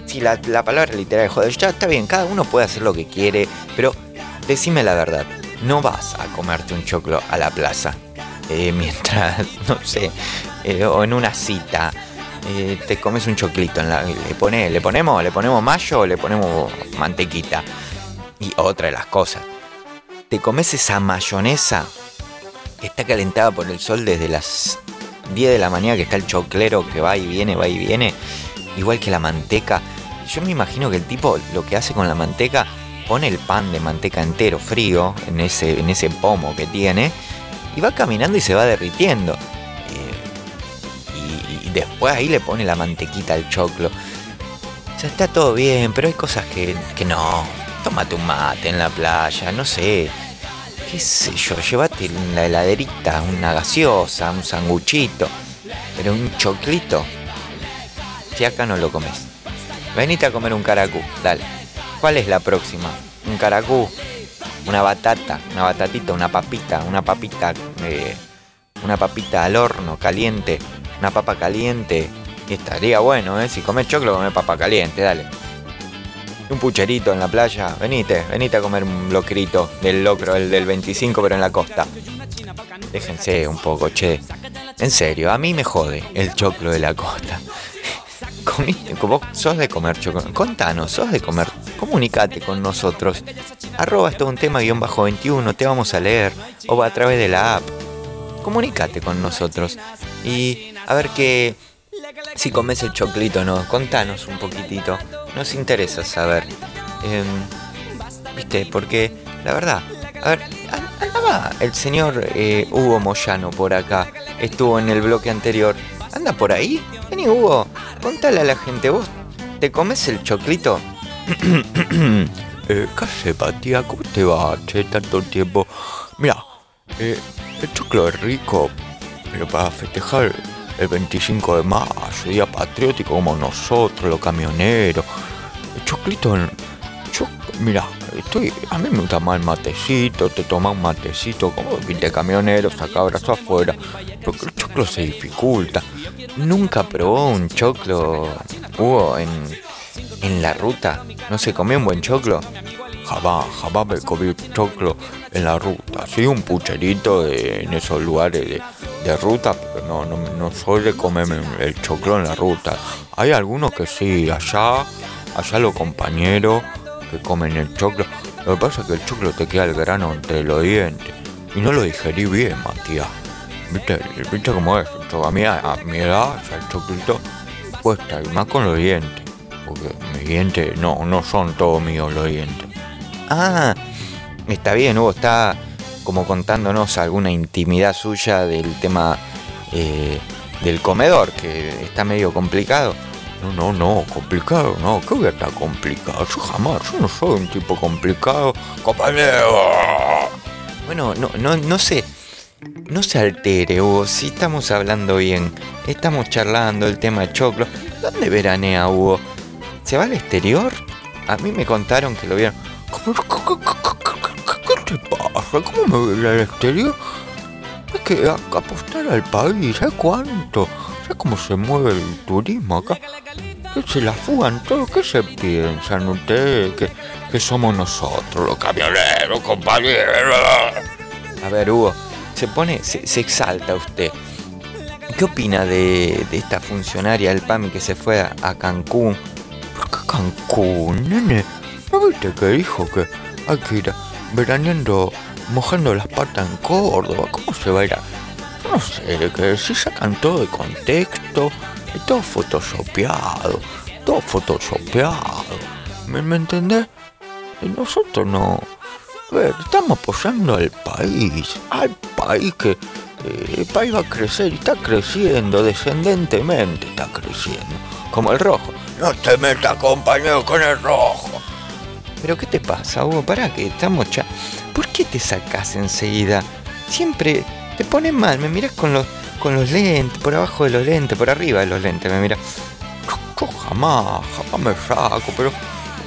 Si la, palabra literal es joder, ya está bien, cada uno puede hacer lo que quiere, pero decime la verdad, no vas a comerte un choclo a la plaza. Eh, mientras, no sé, o en una cita, eh, te comes un choclito, le, pone, le ponemos, le ponemos mayo o le ponemos mantequita. Y otra de las cosas, te comes esa mayonesa que está calentada por el sol desde las 10 de la mañana que está el choclero que va y viene, va y viene, igual que la manteca. Yo me imagino que el tipo lo que hace con la manteca, pone el pan de manteca entero frío en ese, en ese pomo que tiene y va caminando y se va derritiendo después ahí le pone la mantequita al choclo. O está todo bien, pero hay cosas que, que no. Tómate un mate en la playa, no sé. ¿Qué sé yo? Llévate la heladerita una gaseosa, un sanguchito. Pero un choclito. Si acá no lo comes. Venite a comer un caracú, dale. ¿Cuál es la próxima? Un caracú, una batata, una batatita, una papita, una papita, eh, una papita al horno caliente, una papa caliente. estaría bueno, ¿eh? Si comes choclo, come papa caliente, dale. Un pucherito en la playa, venite, venite a comer un locrito del locro, el del 25, pero en la costa. Déjense un poco, che. En serio, a mí me jode el choclo de la costa. ¿Vos sos de comer choclo? Contanos, sos de comer. Comunicate con nosotros. Arroba esto un tema guion bajo 21, te vamos a leer. O va a través de la app. Comunicate con nosotros. Y a ver qué. Si comes el choclito o no. Contanos un poquitito. Nos interesa saber. Em, ¿Viste? Porque la verdad. A ver, andaba el señor eh, Hugo Moyano por acá. Estuvo en el bloque anterior. ¿Anda por ahí? Vení, Hugo. Contale a la gente. ¿Vos te comes el choclito? eh, ¿Qué sepa? ¿Cómo te va? Che, tanto tiempo. Mira, eh, el choclo es rico, pero para festejar el 25 de mayo, día patriótico como nosotros, los camioneros. El choclito, mira, estoy, a mí me gusta más el matecito, te toma un matecito, como 20 camioneros, saca brazo afuera, porque el choclo se dificulta. Nunca probó un choclo, hubo en, en la ruta, no se comió un buen choclo. Jamás, jamás me comí choclo en la ruta. Sí, un pucherito en esos lugares de, de ruta, pero no, no, no soy de comerme el choclo en la ruta. Hay algunos que sí, allá, allá los compañeros comen el choclo. Lo que pasa es que el choclo te queda el grano entre los dientes. Y no lo digerí bien, Matías. viste, viste cómo es. A, mi, a mi edad, ya el choclito cuesta, y más con los dientes. Porque mis dientes no, no son todos míos los dientes. Ah, está bien, Hugo, está como contándonos alguna intimidad suya del tema eh, del comedor, que está medio complicado. No, no, no, complicado, no, ¿qué voy a estar complicado? Yo jamás, yo no soy un tipo complicado. Compañero. Bueno, no, no, no sé. No se altere, Hugo, si estamos hablando bien. Estamos charlando el tema choclo. ¿Dónde veranea, Hugo? ¿Se va al exterior? A mí me contaron que lo vieron. ¿Cómo, cómo, cómo, ¿Qué te pasa? ¿Cómo me voy al exterior? Es que apostar al país, ¿sabes cuánto? ¿Sabes cómo se mueve el turismo acá? Se la fugan todos, ¿qué se piensan ustedes? Que, que somos nosotros, los camioneros, compañeros. A ver, Hugo, se pone, se, exalta usted. ¿Qué opina de, de, esta funcionaria del PAMI que se fue a, a Cancún? ¿Por qué Cancún, nene? ¿No viste que dijo que hay que ir veraneando mojando las patas en Córdoba? ¿Cómo se va a ir a.? No sé, que si sacan todo de contexto, todo photoshopeado, todo photoshopeado. ¿Me, ¿Me entendés? Nosotros no. Ver, estamos apoyando al país, al país que eh, el país va a crecer está creciendo, descendentemente está creciendo, como el rojo. No te metas, compañero, con el rojo. ¿Pero qué te pasa, Hugo? Pará, que estamos ya. ¿Por qué te sacas enseguida? Siempre te pones mal, me miras con los, con los lentes, por abajo de los lentes, por arriba de los lentes, me miras. Yo, jamás, jamás me saco, pero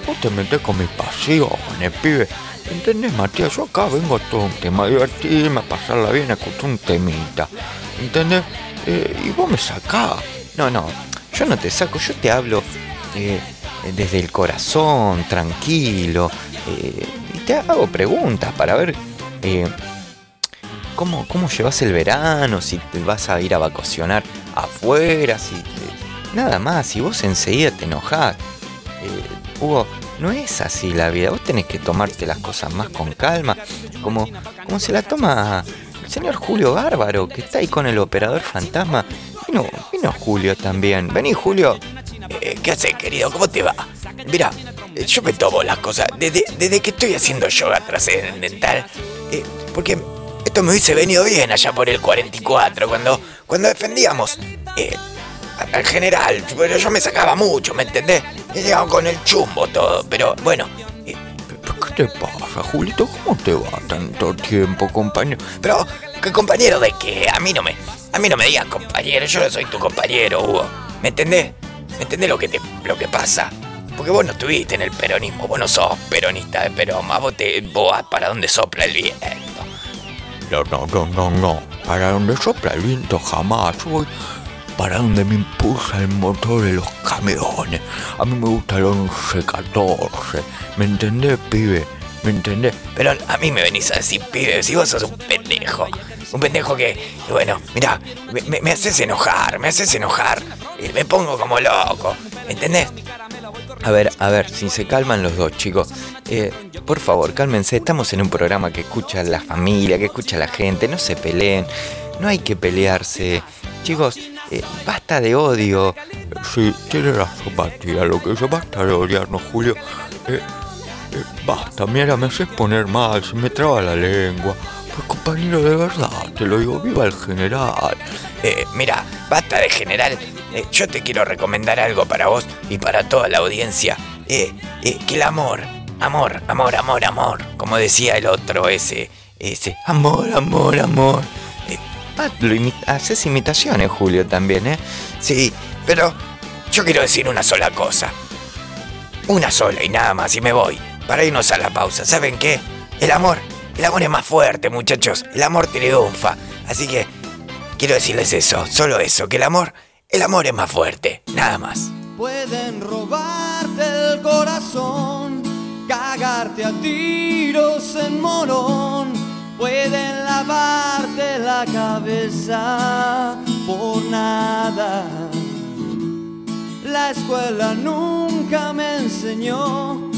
vos te metés con mis pasiones, pibe. ¿Entendés, Matías? Yo acá vengo a todo un tema, a divertirme, a pasarla bien, a escuchar un temita. ¿Entendés? Eh, y vos me sacás. No, no, yo no te saco, yo te hablo eh, desde el corazón, tranquilo. Eh, y te hago preguntas para ver cómo, cómo llevas el verano, si vas a ir a vacacionar afuera, si nada más, si vos enseguida te enojás. Hugo, no es así la vida, vos tenés que tomarte las cosas más con calma, como, como se la toma el señor Julio Bárbaro, que está ahí con el operador fantasma. Vino, vino Julio también. Vení, Julio. Eh, ¿Qué haces, querido? ¿Cómo te va? Mira, eh, yo me tomo las cosas desde, desde que estoy haciendo yoga trascendental. Eh, porque me hubiese venido bien allá por el 44, cuando, cuando defendíamos eh, al general. Pero yo me sacaba mucho, ¿me entendés? He llegado con el chumbo todo, pero bueno. eh, ¿Qué te pasa, Julito? ¿Cómo te va tanto tiempo, compañero? pero, ¿qué compañero de qué? A mí no me, a mí no me digas compañero, yo no soy tu compañero, Hugo. ¿Me entendés? ¿Me entendés lo que, lo que pasa? Porque vos no estuviste en el peronismo, vos no sos peronista de Perón, vos te vos para donde sopla el viento. No, no, no, no, no. Para donde sopla el viento jamás. Voy para donde me impulsa el motor de los camiones. A mí me gusta el 11-14. ¿Me entendés, pibe? ¿Me entendés? Pero a mí me venís a decir, pibe, si vos sos un pendejo. Un pendejo que, bueno, mira, me, me- me haces enojar, me haces enojar. Me pongo como loco, ¿entendés? A ver, a ver, si se calman los dos, chicos. Eh, por favor, cálmense. Estamos en un programa que escucha la familia, que escucha la gente. No se peleen. No hay que pelearse. Chicos, eh, basta de odio. Sí, tiene razón, Matías. Lo que yo basta de odiarnos, Julio. Eh, eh, basta, mira, me haces poner mal, se me traba la lengua. Compañero, de verdad, te lo digo, viva el general. Eh, mira, basta de general. Eh, yo te quiero recomendar algo para vos y para toda la audiencia. Eh, eh, que el amor, amor, amor, amor, amor. Como decía el otro, ese, ese, amor, amor, amor. Eh, Ah, lo haces imitaciones, Julio, también, ¿eh? sí, pero yo quiero decir una sola cosa. Una sola y nada más y me voy. Para irnos a la pausa. ¿Saben qué? El amor, el amor es más fuerte, muchachos. El amor triunfa. Así que quiero decirles eso, solo eso, que el amor, el amor es más fuerte, nada más. Pueden robarte el corazón, cagarte a tiros en morón, pueden lavarte la cabeza por nada. La escuela nunca me enseñó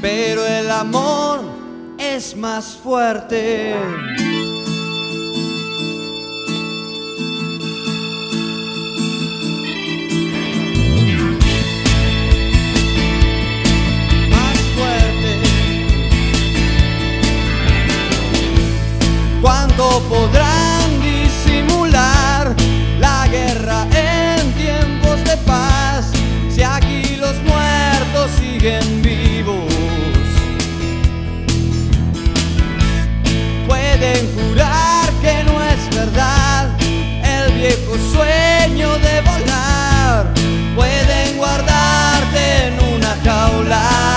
Pero el amor es más fuerte. ¿Cuánto podrán disimular la guerra en tiempos de paz si aquí los muertos siguen jurar que no es verdad el viejo sueño de volar. Pueden guardarte en una jaula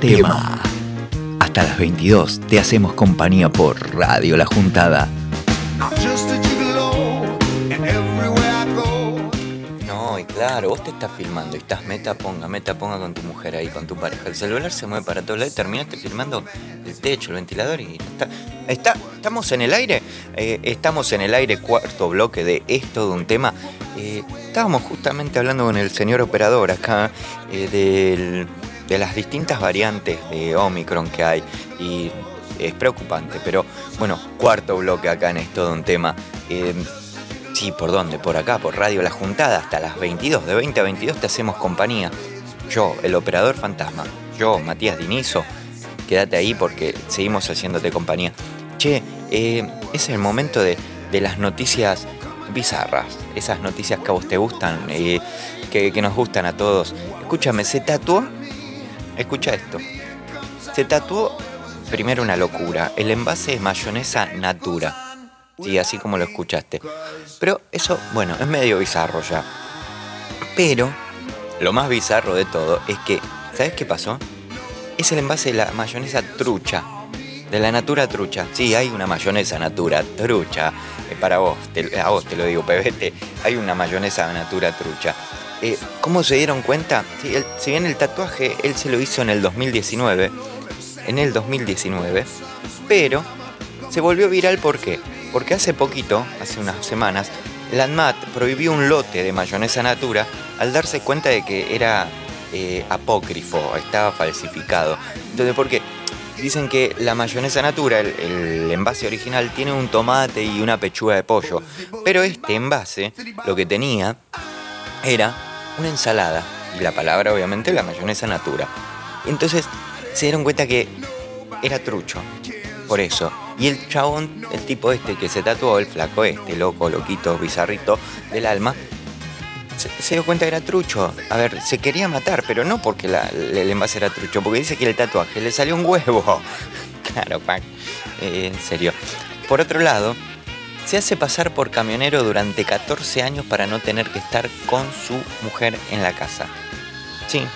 tema. Hasta las 22 te hacemos compañía por Radio La Juntada. No, y claro, vos te estás filmando y estás meta ponga, meta ponga con tu mujer ahí, con tu pareja. El celular se mueve para todos lados y terminaste filmando el techo, el ventilador y está. está estamos en el aire, Eh, estamos en el aire, cuarto bloque de esto de un tema. Eh, estábamos justamente hablando con el señor operador acá eh, del- de las distintas variantes de Omicron que hay y es preocupante, pero bueno, cuarto bloque acá en esto de un tema. Eh, Sí, ¿por dónde? Por acá, por Radio La Juntada, hasta las 22, de 20 a 22 te hacemos compañía. Yo, el operador fantasma, yo, Matías Dinizo, quédate ahí porque seguimos haciéndote compañía. Che, eh, es el momento de, de las noticias bizarras, esas noticias que a vos te gustan, eh, que, que nos gustan a todos. Escúchame, se tatuó, escucha esto, se tatuó primero una locura. El envase es mayonesa natura. Sí, así como lo escuchaste. Pero eso, bueno, es medio bizarro ya. Pero lo más bizarro de todo es que, ¿sabes qué pasó? Es el envase de la mayonesa trucha. De la natura trucha. Sí, hay una mayonesa natura trucha. Eh, para vos, a vos te lo digo, pebete. Hay una mayonesa natura trucha. Eh, ¿Cómo se dieron cuenta? Si bien el tatuaje él se lo hizo en el 2019, en el 2019, pero se volvió viral ¿por qué? Porque hace poquito, hace unas semanas, la ANMAT prohibió un lote de mayonesa natura al darse cuenta de que era eh, apócrifo, estaba falsificado. Entonces, ¿por qué? Dicen que la mayonesa natura, el envase original, tiene un tomate y una pechuga de pollo, pero este envase lo que tenía era una ensalada y la palabra obviamente la mayonesa natura. Entonces se dieron cuenta que era trucho, por eso. Y el chabón, el tipo este que se tatuó, el flaco este, loco, loquito, bizarrito del alma, se, dio cuenta que era trucho. A ver, se quería matar, pero no porque el envase era trucho, porque dice que el tatuaje le salió un huevo. Claro, Pac. Eh, en serio. Por otro lado, se hace pasar por camionero durante 14 años para no tener que estar con su mujer en la casa. Sí.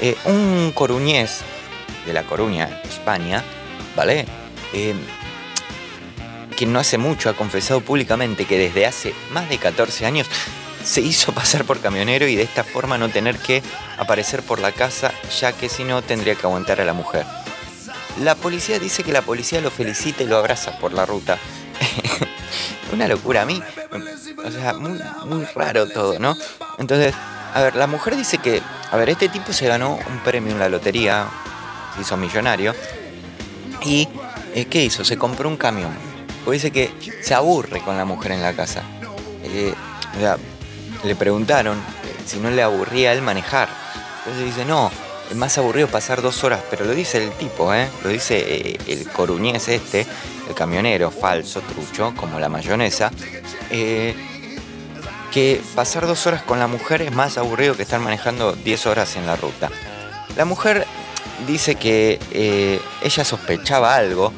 Eh, un coruñés de La Coruña, España, ¿vale? Eh, que no hace mucho ha confesado públicamente que desde hace más de 14 años se hizo pasar por camionero y de esta forma no tener que aparecer por la casa, ya que si no tendría que aguantar a la mujer. La policía dice que la policía lo felicita y lo abraza por la ruta. Una locura a mí. O sea, muy, muy raro todo, ¿no? Entonces, a ver, la mujer dice que, a ver, este tipo se ganó un premio en la lotería, se hizo millonario, y eh, ¿qué hizo? Se compró un camión. Porque dice que se aburre con la mujer en la casa. Eh, o sea, le preguntaron eh, si no le aburría él manejar. Entonces dice, no, es más aburrido pasar dos horas, pero lo dice el tipo, ¿eh? Lo dice el coruñés este, camionero falso, trucho, como la mayonesa, eh, que pasar dos horas con la mujer es más aburrido que estar manejando 10 horas en la ruta. La mujer dice que eh, ella sospechaba algo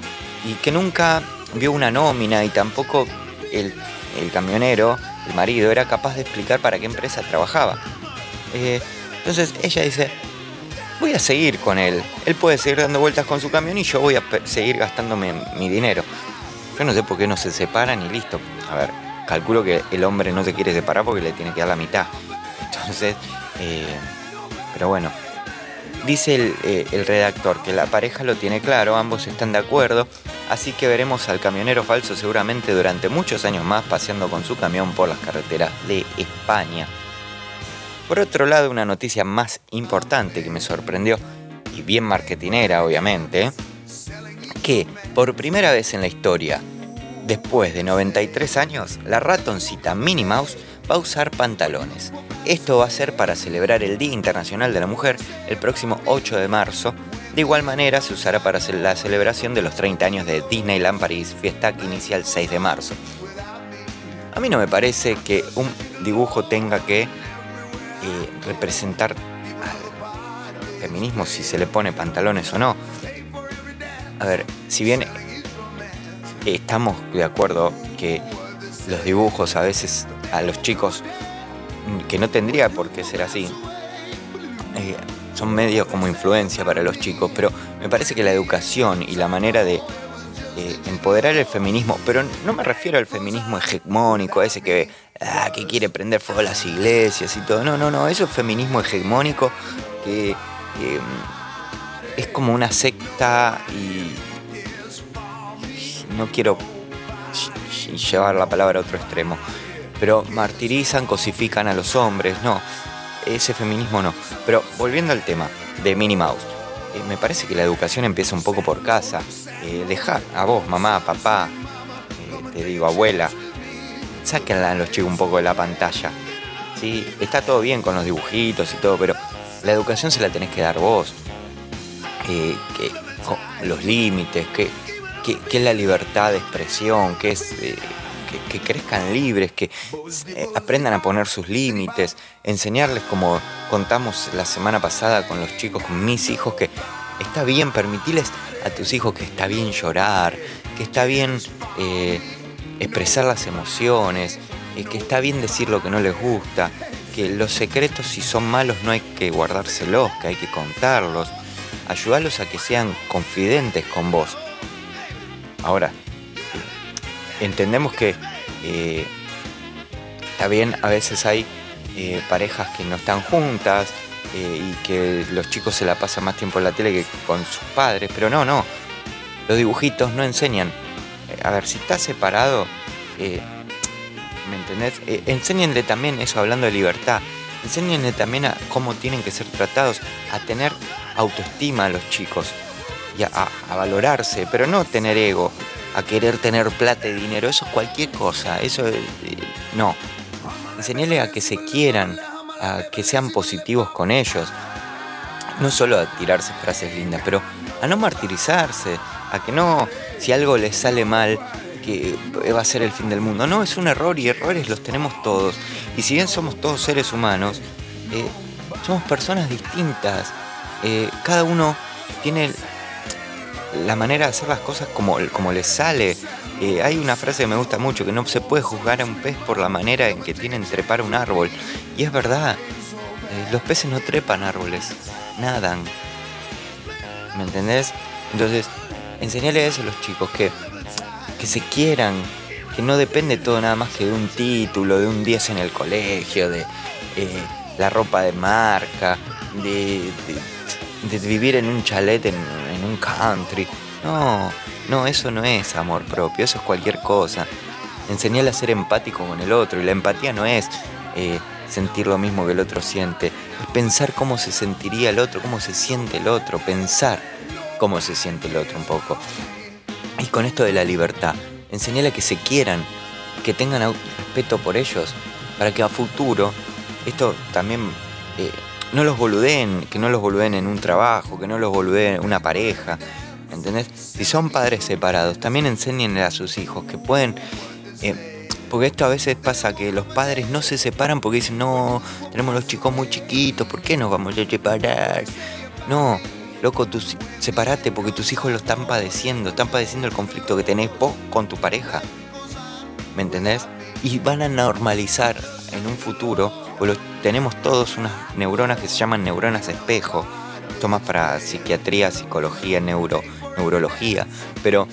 y que nunca vio una nómina y tampoco el, el camionero, el marido, era capaz de explicar para qué empresa trabajaba. Eh, entonces ella dice, voy a seguir con él. Él puede seguir dando vueltas con su camión y yo voy a seguir gastándome mi dinero. Yo no sé por qué no se separan y listo. A ver, calculo que el hombre no se quiere separar porque le tiene que dar la mitad. Entonces, eh, pero bueno. Dice eh, el redactor que la pareja lo tiene claro, ambos están de acuerdo, así que veremos al camionero falso seguramente durante muchos años más paseando con su camión por las carreteras de España. Por otro lado, una noticia más importante que me sorprendió, y bien marketinera obviamente, que por primera vez en la historia, después de 93 años, la ratoncita Minnie Mouse va a usar pantalones. Esto va a ser para celebrar el Día Internacional de la Mujer el próximo 8 de marzo. De igual manera se usará para la celebración de los 30 años de Disneyland París, fiesta que inicia el 6 de marzo. A mí no me parece que un dibujo tenga que eh, representar al feminismo si se le pone pantalones o no. A ver, si bien estamos de acuerdo que los dibujos a veces a los chicos, mm, que no tendría por qué ser así, eh, son medios como influencia para los chicos, pero me parece que la educación y la manera de eh, empoderar el feminismo, pero no me refiero al feminismo hegemónico, a ese que, ah, que quiere prender fuego a las iglesias y todo, no, no, no, eso es feminismo hegemónico que eh, es como una secta y no quiero ll- ll- llevar la palabra a otro extremo, pero martirizan, cosifican a los hombres, no, ese feminismo no. Pero volviendo al tema de Minnie Mouse, eh, me parece que la educación empieza un poco por casa. Eh, dejar a vos, mamá, papá, eh, te digo, abuela, sáquenla a los chicos un poco de la pantalla. ¿sí? Está todo bien con los dibujitos y todo, pero la educación se la tenés que dar vos. Eh, los límites, que, que, que es la libertad de expresión, que es eh, que, crezcan libres, que eh, aprendan a poner sus límites, enseñarles como contamos la semana pasada con los chicos, con mis hijos, que está bien permitirles a tus hijos que está bien llorar, que está bien expresar las emociones, eh, que está bien decir lo que no les gusta, que los secretos si son malos no hay que guardárselos, que hay que contarlos. Ayudarlos a que sean confidentes con vos. Ahora, entendemos que eh, está bien, a veces hay eh, parejas que no están juntas y que los chicos se la pasan más tiempo en la tele que con sus padres, pero no, no. Los dibujitos no enseñan. A ver, si estás separado, ¿me entendés? enséñenle también eso, hablando de libertad. Enséñenle también a cómo tienen que ser tratados, a tener autoestima a los chicos y a, valorarse, pero no tener ego, a querer tener plata y dinero, eso es cualquier cosa, eso eh, no. Enseñarle a que se quieran, a que sean positivos con ellos. No solo a tirarse frases lindas, pero a no martirizarse, a que no, si algo les sale mal, que va a ser el fin del mundo. No, es un error y errores los tenemos todos. Y si bien somos todos seres humanos, eh, somos personas distintas. Eh, cada uno tiene la manera de hacer las cosas como, como les sale. Eh, hay una frase que me gusta mucho, que no se puede juzgar a un pez por la manera en que tienen trepar un árbol. Y es verdad, los peces no trepan árboles, nadan. ¿Me entendés? Entonces, enseñale eso a los chicos, que, que se quieran, que no depende todo nada más que de un título, de un 10 en el colegio, de eh, la ropa de marca, de, de, vivir en un chalet en, un country. No, no, eso no es amor propio, eso es cualquier cosa. Enseñarle a ser empático con el otro y la empatía no es eh, sentir lo mismo que el otro siente, es pensar cómo se sentiría el otro, cómo se siente el otro, pensar cómo se siente el otro un poco. Y con esto de la libertad, enseñarle a que se quieran, que tengan respeto por ellos, para que a futuro, esto también eh, no los boludeen, que no los boludeen en un trabajo, que no los boludeen en una pareja, ¿entendés? Si son padres separados, también enséñenle a sus hijos que pueden... Eh, porque esto a veces pasa que los padres no se separan porque dicen, no, tenemos los chicos muy chiquitos, ¿por qué nos vamos a separar? No, loco, tú separate porque tus hijos lo están padeciendo, están padeciendo el conflicto que tenés vos con tu pareja. ¿Me entendés? Y van a normalizar en un futuro pues tenemos todos unas neuronas que se llaman neuronas espejo. Esto más para psiquiatría, psicología, neuro, neurología. Pero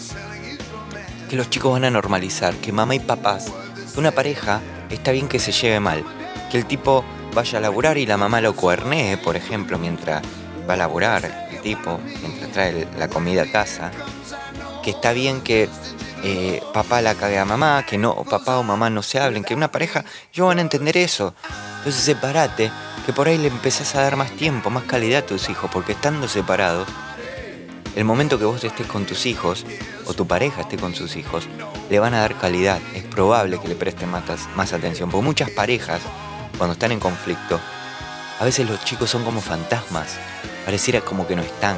que los chicos van a normalizar, que mamá y papás, una pareja está bien que se lleve mal. Que el tipo vaya a laburar y la mamá lo cuernee, por ejemplo, mientras va a laburar tipo, mientras trae la comida a casa. Que está bien que eh, papá la cague a mamá, que no, papá o mamá no se hablen, que una pareja, ellos van a entender eso. Entonces separate, que por ahí le empezás a dar más tiempo, más calidad a tus hijos, porque estando separados, el momento que vos estés con tus hijos, o tu pareja esté con sus hijos, le van a dar calidad. Es probable que le presten más, más atención, porque muchas parejas, cuando están en conflicto, a veces los chicos son como fantasmas, pareciera como que no están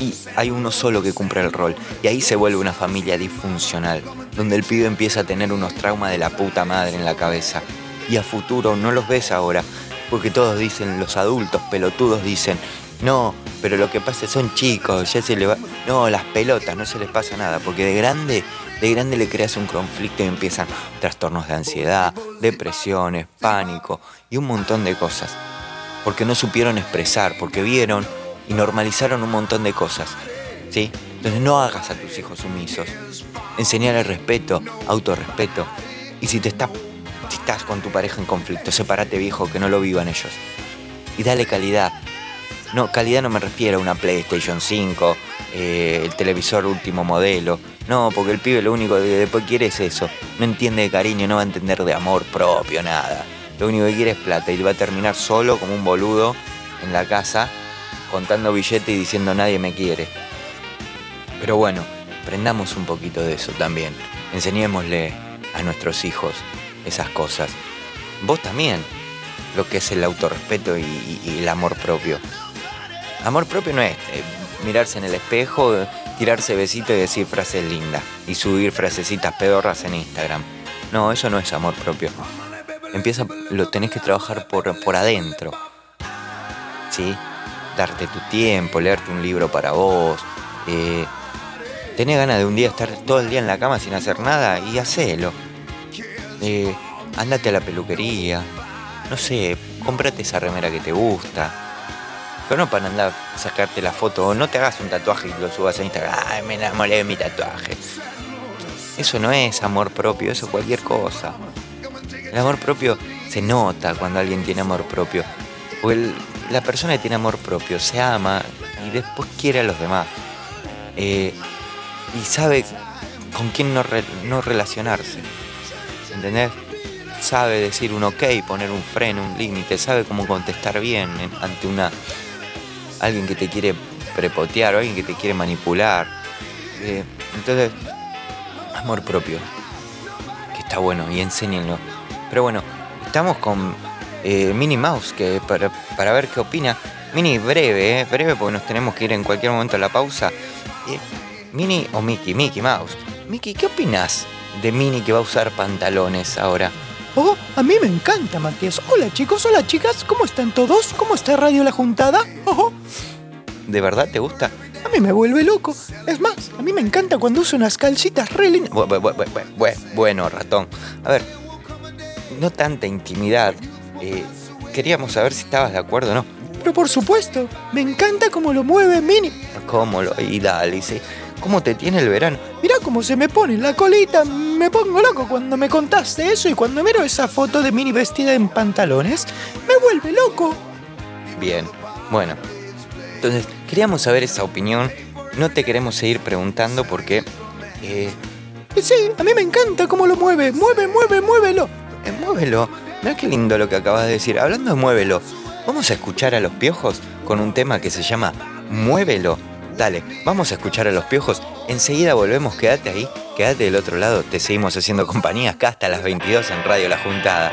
y hay uno solo que cumple el rol. Y ahí se vuelve una familia disfuncional, donde el pibe empieza a tener unos traumas de la puta madre en la cabeza. Y a futuro no los ves ahora, porque todos dicen, los adultos pelotudos dicen, no, pero lo que pasa son chicos, ya se le va. No, las pelotas, no se les pasa nada, porque de grande, de grande le creas un conflicto y empiezan trastornos de ansiedad, depresiones, pánico y un montón de cosas. Porque no supieron expresar, porque vieron y normalizaron un montón de cosas. ¿Sí? Entonces no hagas a tus hijos sumisos. Enseñar el respeto, autorrespeto. Y si te estás, si estás con tu pareja en conflicto, sepárate viejo, que no lo vivan ellos. Y dale calidad. No, calidad no me refiero a una PlayStation 5, eh, el televisor último modelo. No, porque el pibe lo único que después quiere es eso. No entiende de cariño, no va a entender de amor propio, nada. Lo único que quiere es plata y va a terminar solo como un boludo en la casa contando billetes y diciendo nadie me quiere. Pero bueno, aprendamos un poquito de eso también. Enseñémosle a nuestros hijos esas cosas. Vos también, lo que es el autorrespeto y, el amor propio. Amor propio no es eh, mirarse en el espejo, tirarse besitos y decir frases lindas y subir frasecitas pedorras en Instagram. No, eso no es amor propio. Empieza, lo tenés que trabajar por, por adentro. ¿Sí? darte tu tiempo, leerte un libro para vos. Eh, tenés ganas de un día estar todo el día en la cama sin hacer nada y hacelo. Eh, andate a la peluquería. No sé, cómprate esa remera que te gusta. Pero no para andar a sacarte la foto o no te hagas un tatuaje y lo subas a Instagram. Ay, me enamoré de mi tatuaje. Eso no es amor propio, eso es cualquier cosa. El amor propio se nota cuando alguien tiene amor propio. O la persona que tiene amor propio se ama y después quiere a los demás. Eh, y sabe con quién no, re- no relacionarse. ¿Entendés? Sabe decir un ok, poner un freno, un límite, sabe cómo contestar bien en- ante una alguien que te quiere prepotear o alguien que te quiere manipular. Eh, entonces, amor propio, que está bueno y enséñenlo. Pero bueno, estamos con eh, Minnie Mouse, que para, para ver qué opina. Minnie, breve, eh, breve, porque nos tenemos que ir en cualquier momento a la pausa. Eh, Minnie o Mickey, Mickey Mouse. Mickey, ¿qué opinas de Minnie que va a usar pantalones ahora? Oh, a mí me encanta, Matías. Hola chicos, hola chicas, ¿cómo están todos? ¿Cómo está Radio La Juntada? Oh, ¿De verdad te gusta? a mí me vuelve loco. Es más, a mí me encanta cuando uso unas calcitas re bueno, ratón. A ver, no tanta intimidad. Eh, queríamos saber si estabas de acuerdo o no. Pero por supuesto, me encanta cómo lo mueve Mini. ¿Cómo lo? Y dale, sí. ¿Cómo te tiene el verano? Mirá cómo se me pone la colita. Me pongo loco cuando me contaste eso y cuando miro esa foto de Mini vestida en pantalones, me vuelve loco. Bien, bueno. Entonces, queríamos saber esa opinión. No te queremos seguir preguntando porque... Eh, sí, a mí me encanta cómo lo mueve. Mueve, mueve, muévelo. Muévelo. Mirá qué lindo lo que acabas de decir. Hablando de muévelo, vamos a escuchar a los piojos con un tema que se llama Muévelo. Dale, vamos a escuchar a los piojos. Enseguida volvemos, quédate ahí, quédate del otro lado. Te seguimos haciendo compañía acá hasta las 22 en Radio La Juntada.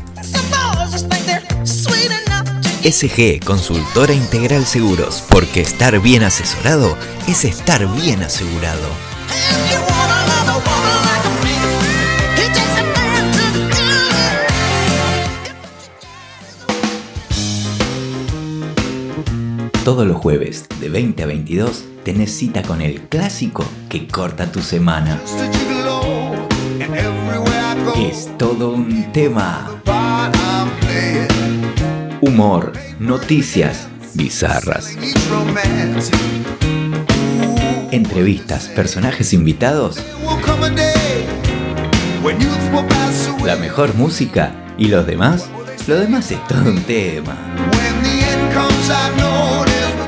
SG Consultora Integral Seguros, porque estar bien asesorado es estar bien asegurado. Todos los jueves de 20 a 22 tenés cita con el clásico que corta tu semana. Es todo un tema. Humor, noticias bizarras. Entrevistas, personajes invitados. La mejor música y los demás. Lo demás es todo un tema.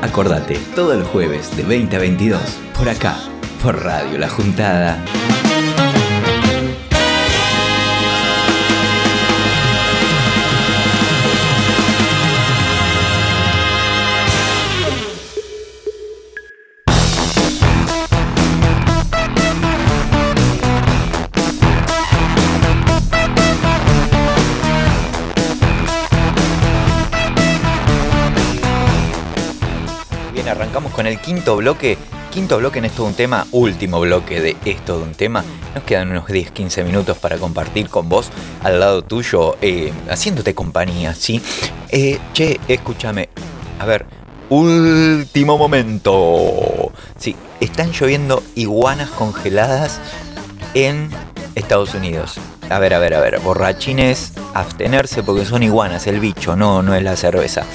Acordate, todos los jueves de 20 a 22, por acá, por Radio La Juntada. Arrancamos con el quinto bloque. Quinto bloque en esto de un tema, último bloque de esto de un tema. Nos quedan unos 10-15 minutos para compartir con vos al lado tuyo, eh, haciéndote compañía, ¿sí? Eh, che, escúchame. A ver, último momento. Sí, están lloviendo iguanas congeladas en Estados Unidos. A ver, a ver, a ver. Borrachines, abstenerse porque son iguanas, el bicho, no, no es la cerveza.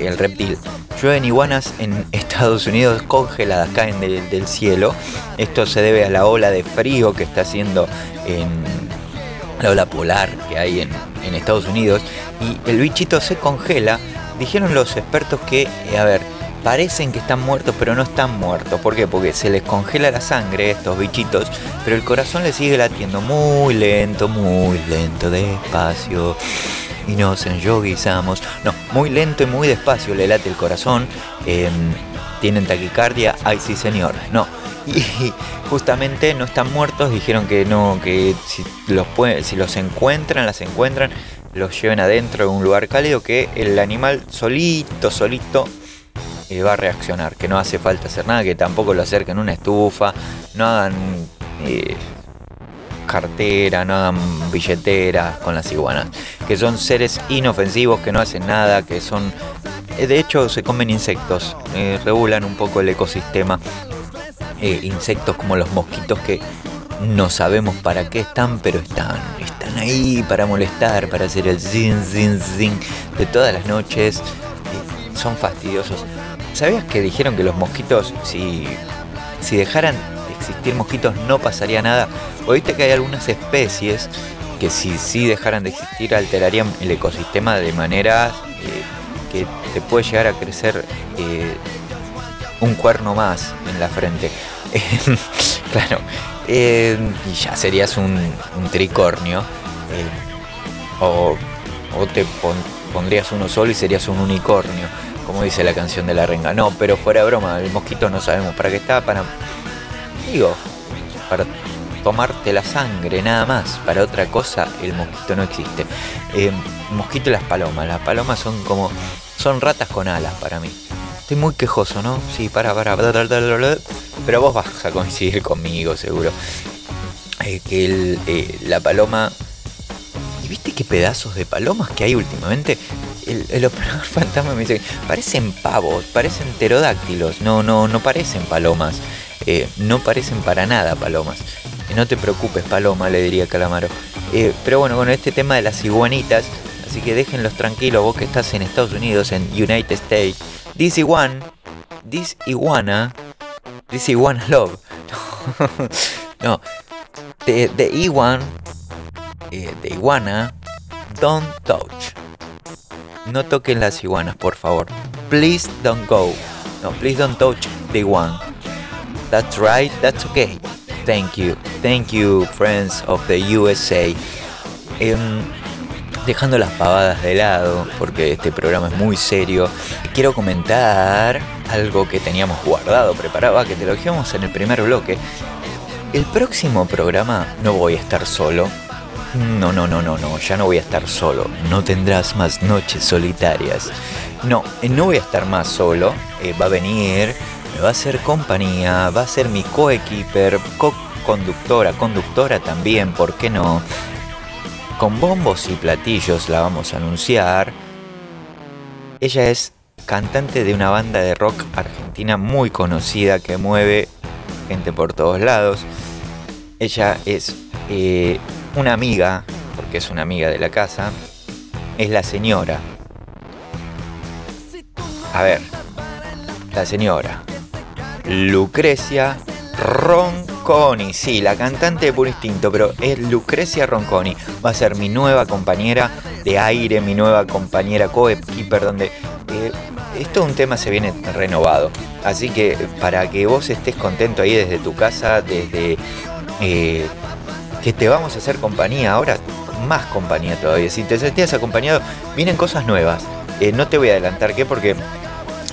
El reptil. Llueven iguanas en Estados Unidos congeladas, caen del, cielo. Esto se debe a la ola de frío que está haciendo en la ola polar que hay en, Estados Unidos. Y el bichito se congela. Dijeron los expertos que, eh, a ver, parecen que están muertos, pero no están muertos. ¿Por qué? Porque se les congela la sangre estos bichitos, pero el corazón les sigue latiendo muy lento, muy lento, despacio. Y nos enyoguizamos. No, muy lento y muy despacio le late el corazón. Eh, ¿Tienen taquicardia? Ay, sí, señor. No. Y justamente no están muertos, dijeron que no, que si los, si los encuentran, las encuentran, los lleven adentro de un lugar cálido, que el animal solito, solito eh, va a reaccionar, que no hace falta hacer nada, que tampoco lo acerquen a una estufa, no hagan eh, cartera, no hagan billetera con las iguanas, que son seres inofensivos, que no hacen nada, que son... eh, de hecho, se comen insectos, eh, regulan un poco el ecosistema. Eh, insectos como los mosquitos que no sabemos para qué están, pero están. Están ahí para molestar, para hacer el zin, zin, zin de todas las noches. Son fastidiosos. ¿Sabías que dijeron que los mosquitos, si, si dejaran de existir mosquitos, no pasaría nada? Oíste que hay algunas especies que si, si dejaran de existir alterarían el ecosistema de manera eh, que te puede llegar a crecer eh, un cuerno más en la frente. claro. eh, y ya serías un, tricornio. o, o te pon- pondrías uno solo y serías un unicornio. Como dice la canción de la renga. No, pero fuera de broma, el mosquito no sabemos para qué está. Para. Digo, para tomarte la sangre nada más. Para otra cosa, el mosquito no existe. Eh, mosquito y las palomas. Las palomas son como. Son ratas con alas para mí. Estoy muy quejoso, ¿no? Sí, para, para. bla. Pero vos vas a coincidir conmigo, seguro. Eh, que el, eh, la paloma. ¿Y viste qué pedazos de palomas que hay últimamente? El, el operador fantasma me dice, parecen pavos, parecen pterodáctilos, no, no, no parecen palomas, Eh, no parecen para nada palomas. Eh, no te preocupes, paloma, le diría Calamaro. Eh, pero bueno, con este tema de las iguanitas, así que déjenlos tranquilos, vos que estás en Estados Unidos, en United States. This iguan, this iguana, this iguana love. no, the, the iguan, the iguana, don't touch. no toquen las iguanas, por favor. Please don't go. No, please don't touch the one. That's right, that's okay. Thank you, thank you, friends of the USA. Em, dejando las pavadas de lado, porque este programa es muy serio, quiero comentar algo que teníamos guardado, preparado, que te lo dijimos en el primer bloque. El próximo programa no voy a estar solo. No, no, no, no, no, ya no voy a estar solo. No tendrás más noches solitarias. No, no voy a estar más solo. Eh, va a venir, me va a hacer compañía, va a ser mi coequiper, co-conductora, conductora también, ¿por qué no? Con bombos y platillos la vamos a anunciar. Ella es cantante de una banda de rock argentina muy conocida que mueve gente por todos lados. Ella es eh, una amiga, porque es una amiga de la casa, es la señora. A ver, la señora Lucrecia Ronconi, sí, la cantante de Puro Instinto, pero es Lucrecia Ronconi. Va a ser mi nueva compañera de aire, mi nueva compañera co-keeper, donde eh, esto un tema se viene renovado. Así que para que vos estés contento ahí desde tu casa, desde eh, que te vamos a hacer compañía ahora, más compañía todavía. Si te sentías acompañado, vienen cosas nuevas. Eh, no te voy a adelantar qué porque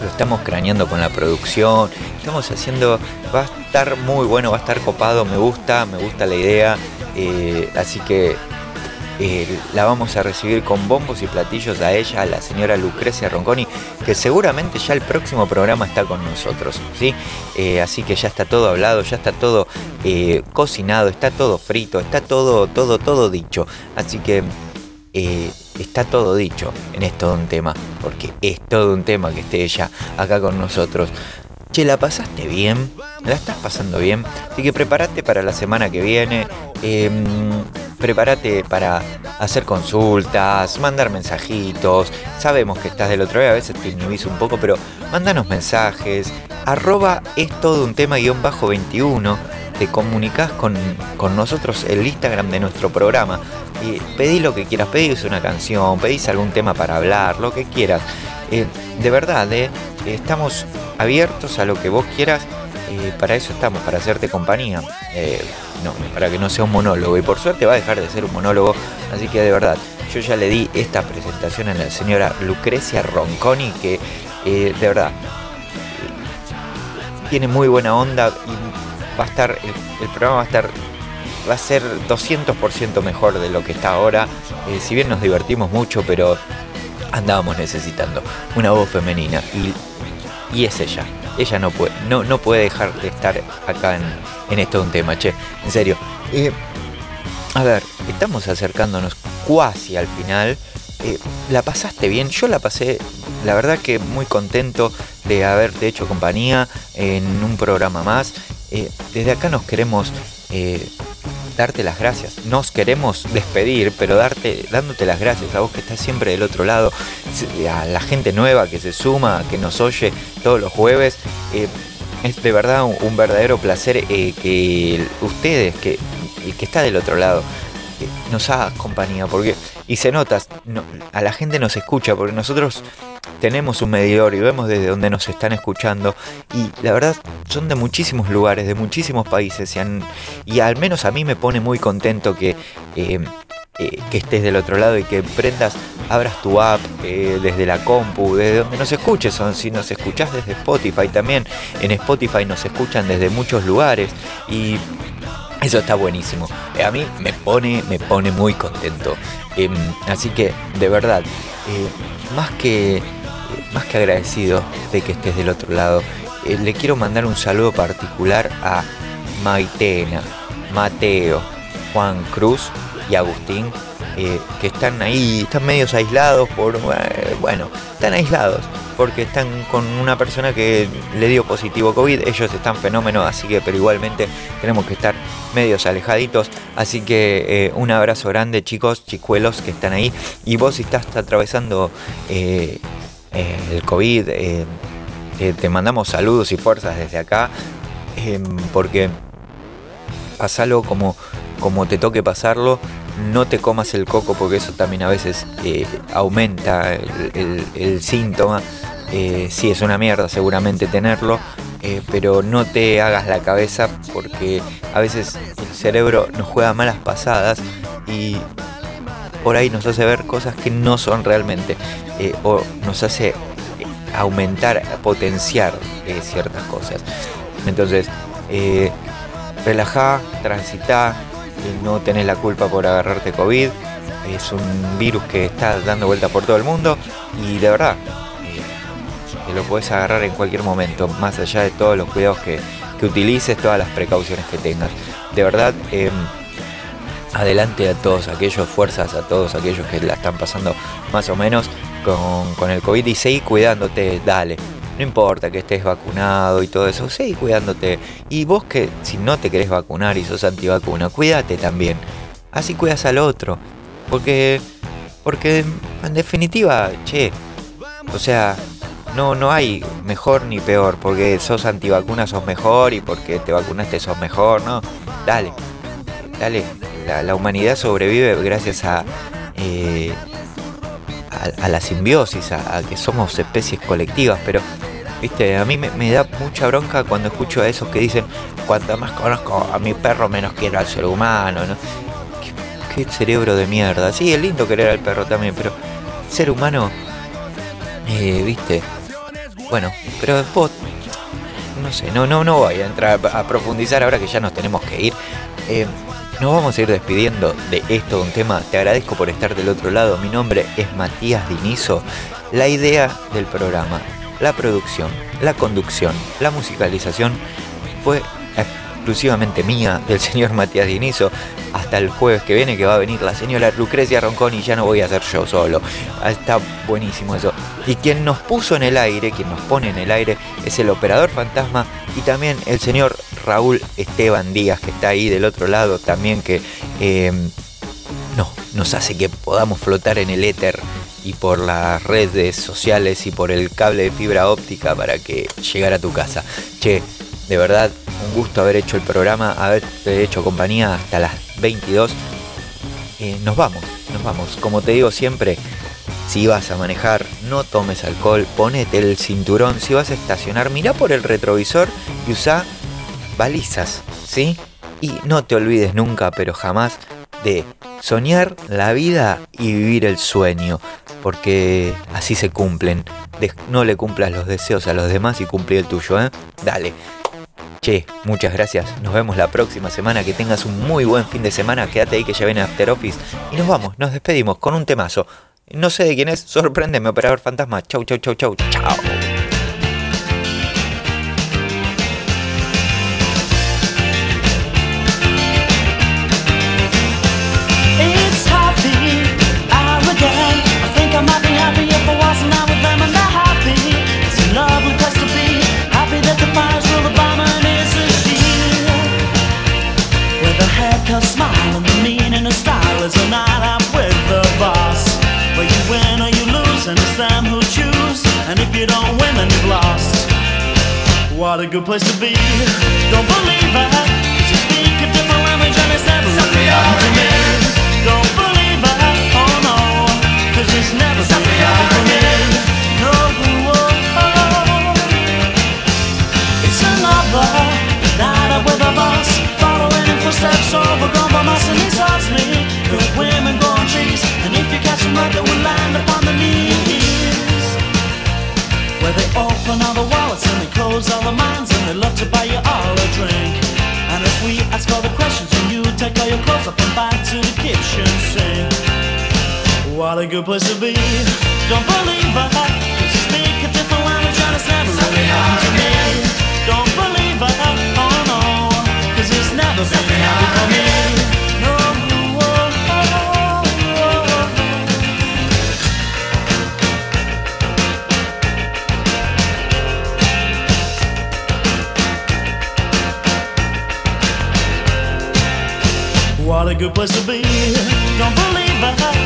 lo estamos craneando con la producción. Estamos haciendo, va a estar muy bueno, va a estar copado, me gusta, me gusta la idea. Eh, así que eh, la vamos a recibir con bombos y platillos a ella, a la señora Lucrecia Ronconi, que seguramente ya el próximo programa está con nosotros, ¿sí? Eh, así que ya está todo hablado, ya está todo cocinado, está todo frito, está todo, todo, todo dicho. Así que está todo dicho en esto de un tema, porque es todo un tema que esté ella acá con nosotros. Che, ¿la pasaste bien? ¿La estás pasando bien? Así que prepárate para la semana que viene. Em, prepárate para hacer consultas, mandar mensajitos. Sabemos que estás del otro lado, a veces te inhibís un poco, pero mándanos mensajes. Arroba es todo un tema guion bajo 21. Te comunicas con, nosotros el Instagram de nuestro programa. Y pedí lo que quieras, pedís una canción, pedís algún tema para hablar, lo que quieras. Eh, de verdad, eh, estamos abiertos a lo que vos quieras. Eh, para eso estamos, para hacerte compañía. Eh, no, para que no sea un monólogo. Y por suerte va a dejar de ser un monólogo. Así que de verdad, yo ya le di esta presentación a la señora Lucrecia Ronconi, que de verdad tiene muy buena onda y va a estar, el, programa va a estar va a ser 200% mejor de lo que está ahora. si bien nos divertimos mucho, pero andábamos necesitando una voz femenina y, y es ella. Ella no puede, no, no puede dejar de estar acá en, en esto de un tema, che. En serio. Eh, a ver, estamos acercándonos cuasi al final. Eh, ¿La pasaste bien? Yo la pasé, la verdad que muy contento de haberte hecho compañía en un programa más. Eh, desde acá nos queremos darte las gracias. Nos queremos despedir, pero darte, dándote las gracias a vos que estás siempre del otro lado, a la gente nueva que se suma, que nos oye todos los jueves. Eh, es de verdad un, verdadero placer eh, que ustedes, que el que está del otro lado, eh, nos haga compañía, porque y se nota, a la gente nos escucha, porque nosotros tenemos un medidor y vemos desde dónde nos están escuchando y la verdad son de muchísimos lugares, de muchísimos países y, al menos a mí me pone muy contento que, eh, eh, que estés del otro lado y que prendas, abras tu app eh, desde la compu, desde donde nos escuches, son, si nos escuchás desde Spotify también, en Spotify nos escuchan desde muchos lugares y eso está buenísimo. a mí me pone, me pone muy contento. Em, así que, de verdad, más que más que agradecido de que estés del otro lado. Eh, le quiero mandar un saludo particular a Maitena, Mateo, Juan Cruz y Agustín, eh, que están ahí, están medios aislados por, eh, bueno, están aislados porque están con una persona que le dio positivo COVID, ellos están fenómenos, así que, pero igualmente tenemos que estar medios alejaditos, así que un abrazo grande chicos, chicuelos que están ahí, y vos si estás atravesando eh, el COVID. Eh, te mandamos saludos y fuerzas desde acá, em, porque pasalo como, como te toque pasarlo. no te comas el coco porque eso también a veces eh, aumenta el, síntoma. Eh, sí, es una mierda seguramente tenerlo, eh, pero no te hagas la cabeza porque a veces el cerebro nos juega malas pasadas y por ahí nos hace ver cosas que no son realmente, eh, o nos hace eh, aumentar, potenciar eh, ciertas cosas. Entonces, eh, relajá, transitá, no tenés la culpa por agarrarte COVID, es un virus que está dando vuelta por todo el mundo y de verdad, te lo puedes agarrar en cualquier momento, más allá de todos los cuidados que, que utilices, todas las precauciones que tengas. De verdad, em, adelante a todos aquellos, fuerzas a todos aquellos que la están pasando más o menos con, con el COVID y seguí cuidándote, dale. No importa que estés vacunado y todo eso, seguí cuidándote. Y vos que si no te querés vacunar y sos antivacuna, cuídate también. Así cuidas al otro. Porque, porque en definitiva, che, o sea, no, no hay mejor ni peor, porque sos antivacuna sos mejor y porque te vacunaste sos mejor, ¿no? Dale, dale, la, la humanidad sobrevive gracias a, eh, a, a la simbiosis, a, que somos especies colectivas, pero, viste, a mí me, da mucha bronca cuando escucho a esos que dicen, cuanto más conozco a mi perro, menos quiero al ser humano, ¿no? Qué, cerebro de mierda. Sí, es lindo querer al perro también, pero ser humano, eh, viste, bueno, pero vos, no sé, no, no, no voy a entrar a profundizar ahora que ya nos tenemos que ir. Eh, nos vamos a ir despidiendo de esto, un tema. Te agradezco por estar del otro lado. Mi nombre es Matías Dinizo. La idea del programa, la producción, la conducción, la musicalización fue exclusivamente mía, del señor Matías Dinizo. Hasta el jueves que viene, que va a venir la señora Lucrecia Roncón y ya no voy a ser yo solo. Ah, Está buenísimo eso. Y quien nos puso en el aire, quien nos pone en el aire, es el operador fantasma y también el señor Raúl Esteban Díaz, que está ahí del otro lado también, que eh, no, nos hace que podamos flotar en el éter y por las redes sociales y por el cable de fibra óptica para que llegara a tu casa. Che, de verdad, un gusto haber hecho el programa, haberte hecho compañía hasta las 22. Eh, nos vamos, nos vamos. Como te digo siempre, si vas a manejar, no tomes alcohol, ponete el cinturón. Si vas a estacionar, mira por el retrovisor y usa balizas, ¿sí? Y no te olvides nunca, pero jamás, de soñar la vida y vivir el sueño, porque así se cumplen. No le cumplas los deseos a los demás y cumplí el tuyo, ¿eh? Dale. Che, muchas gracias. Nos vemos la próxima semana. Que tengas un muy buen fin de semana. Quédate ahí que ya viene After Office. Y nos vamos, nos despedimos con un temazo. No sé de quién es, sorpréndeme, operador fantasma. Chau, chau, chau, chau, chau. What a good place to be. Don't believe it. 'cause you speak a different language and it's never happened to me. Don't believe. Oh no. Cause it's never happened to me. No. oh, oh. It's another night out with a boss. Following in footsteps overgrown by moss and he me. Good women grow on trees. And if you catch them right, they will land upon the knees. Where they open all the wallets and they close all the minds and they love to buy you all a drink. And as we ask all the questions and you take all your clothes up and back to the kitchen sink. What a good place to be. Don't believe it. 'cause you speak a different language and it's never really happened to me. Don't believe it. Oh no. Cause it's never been happened for me. A good place to be. Don't believe it.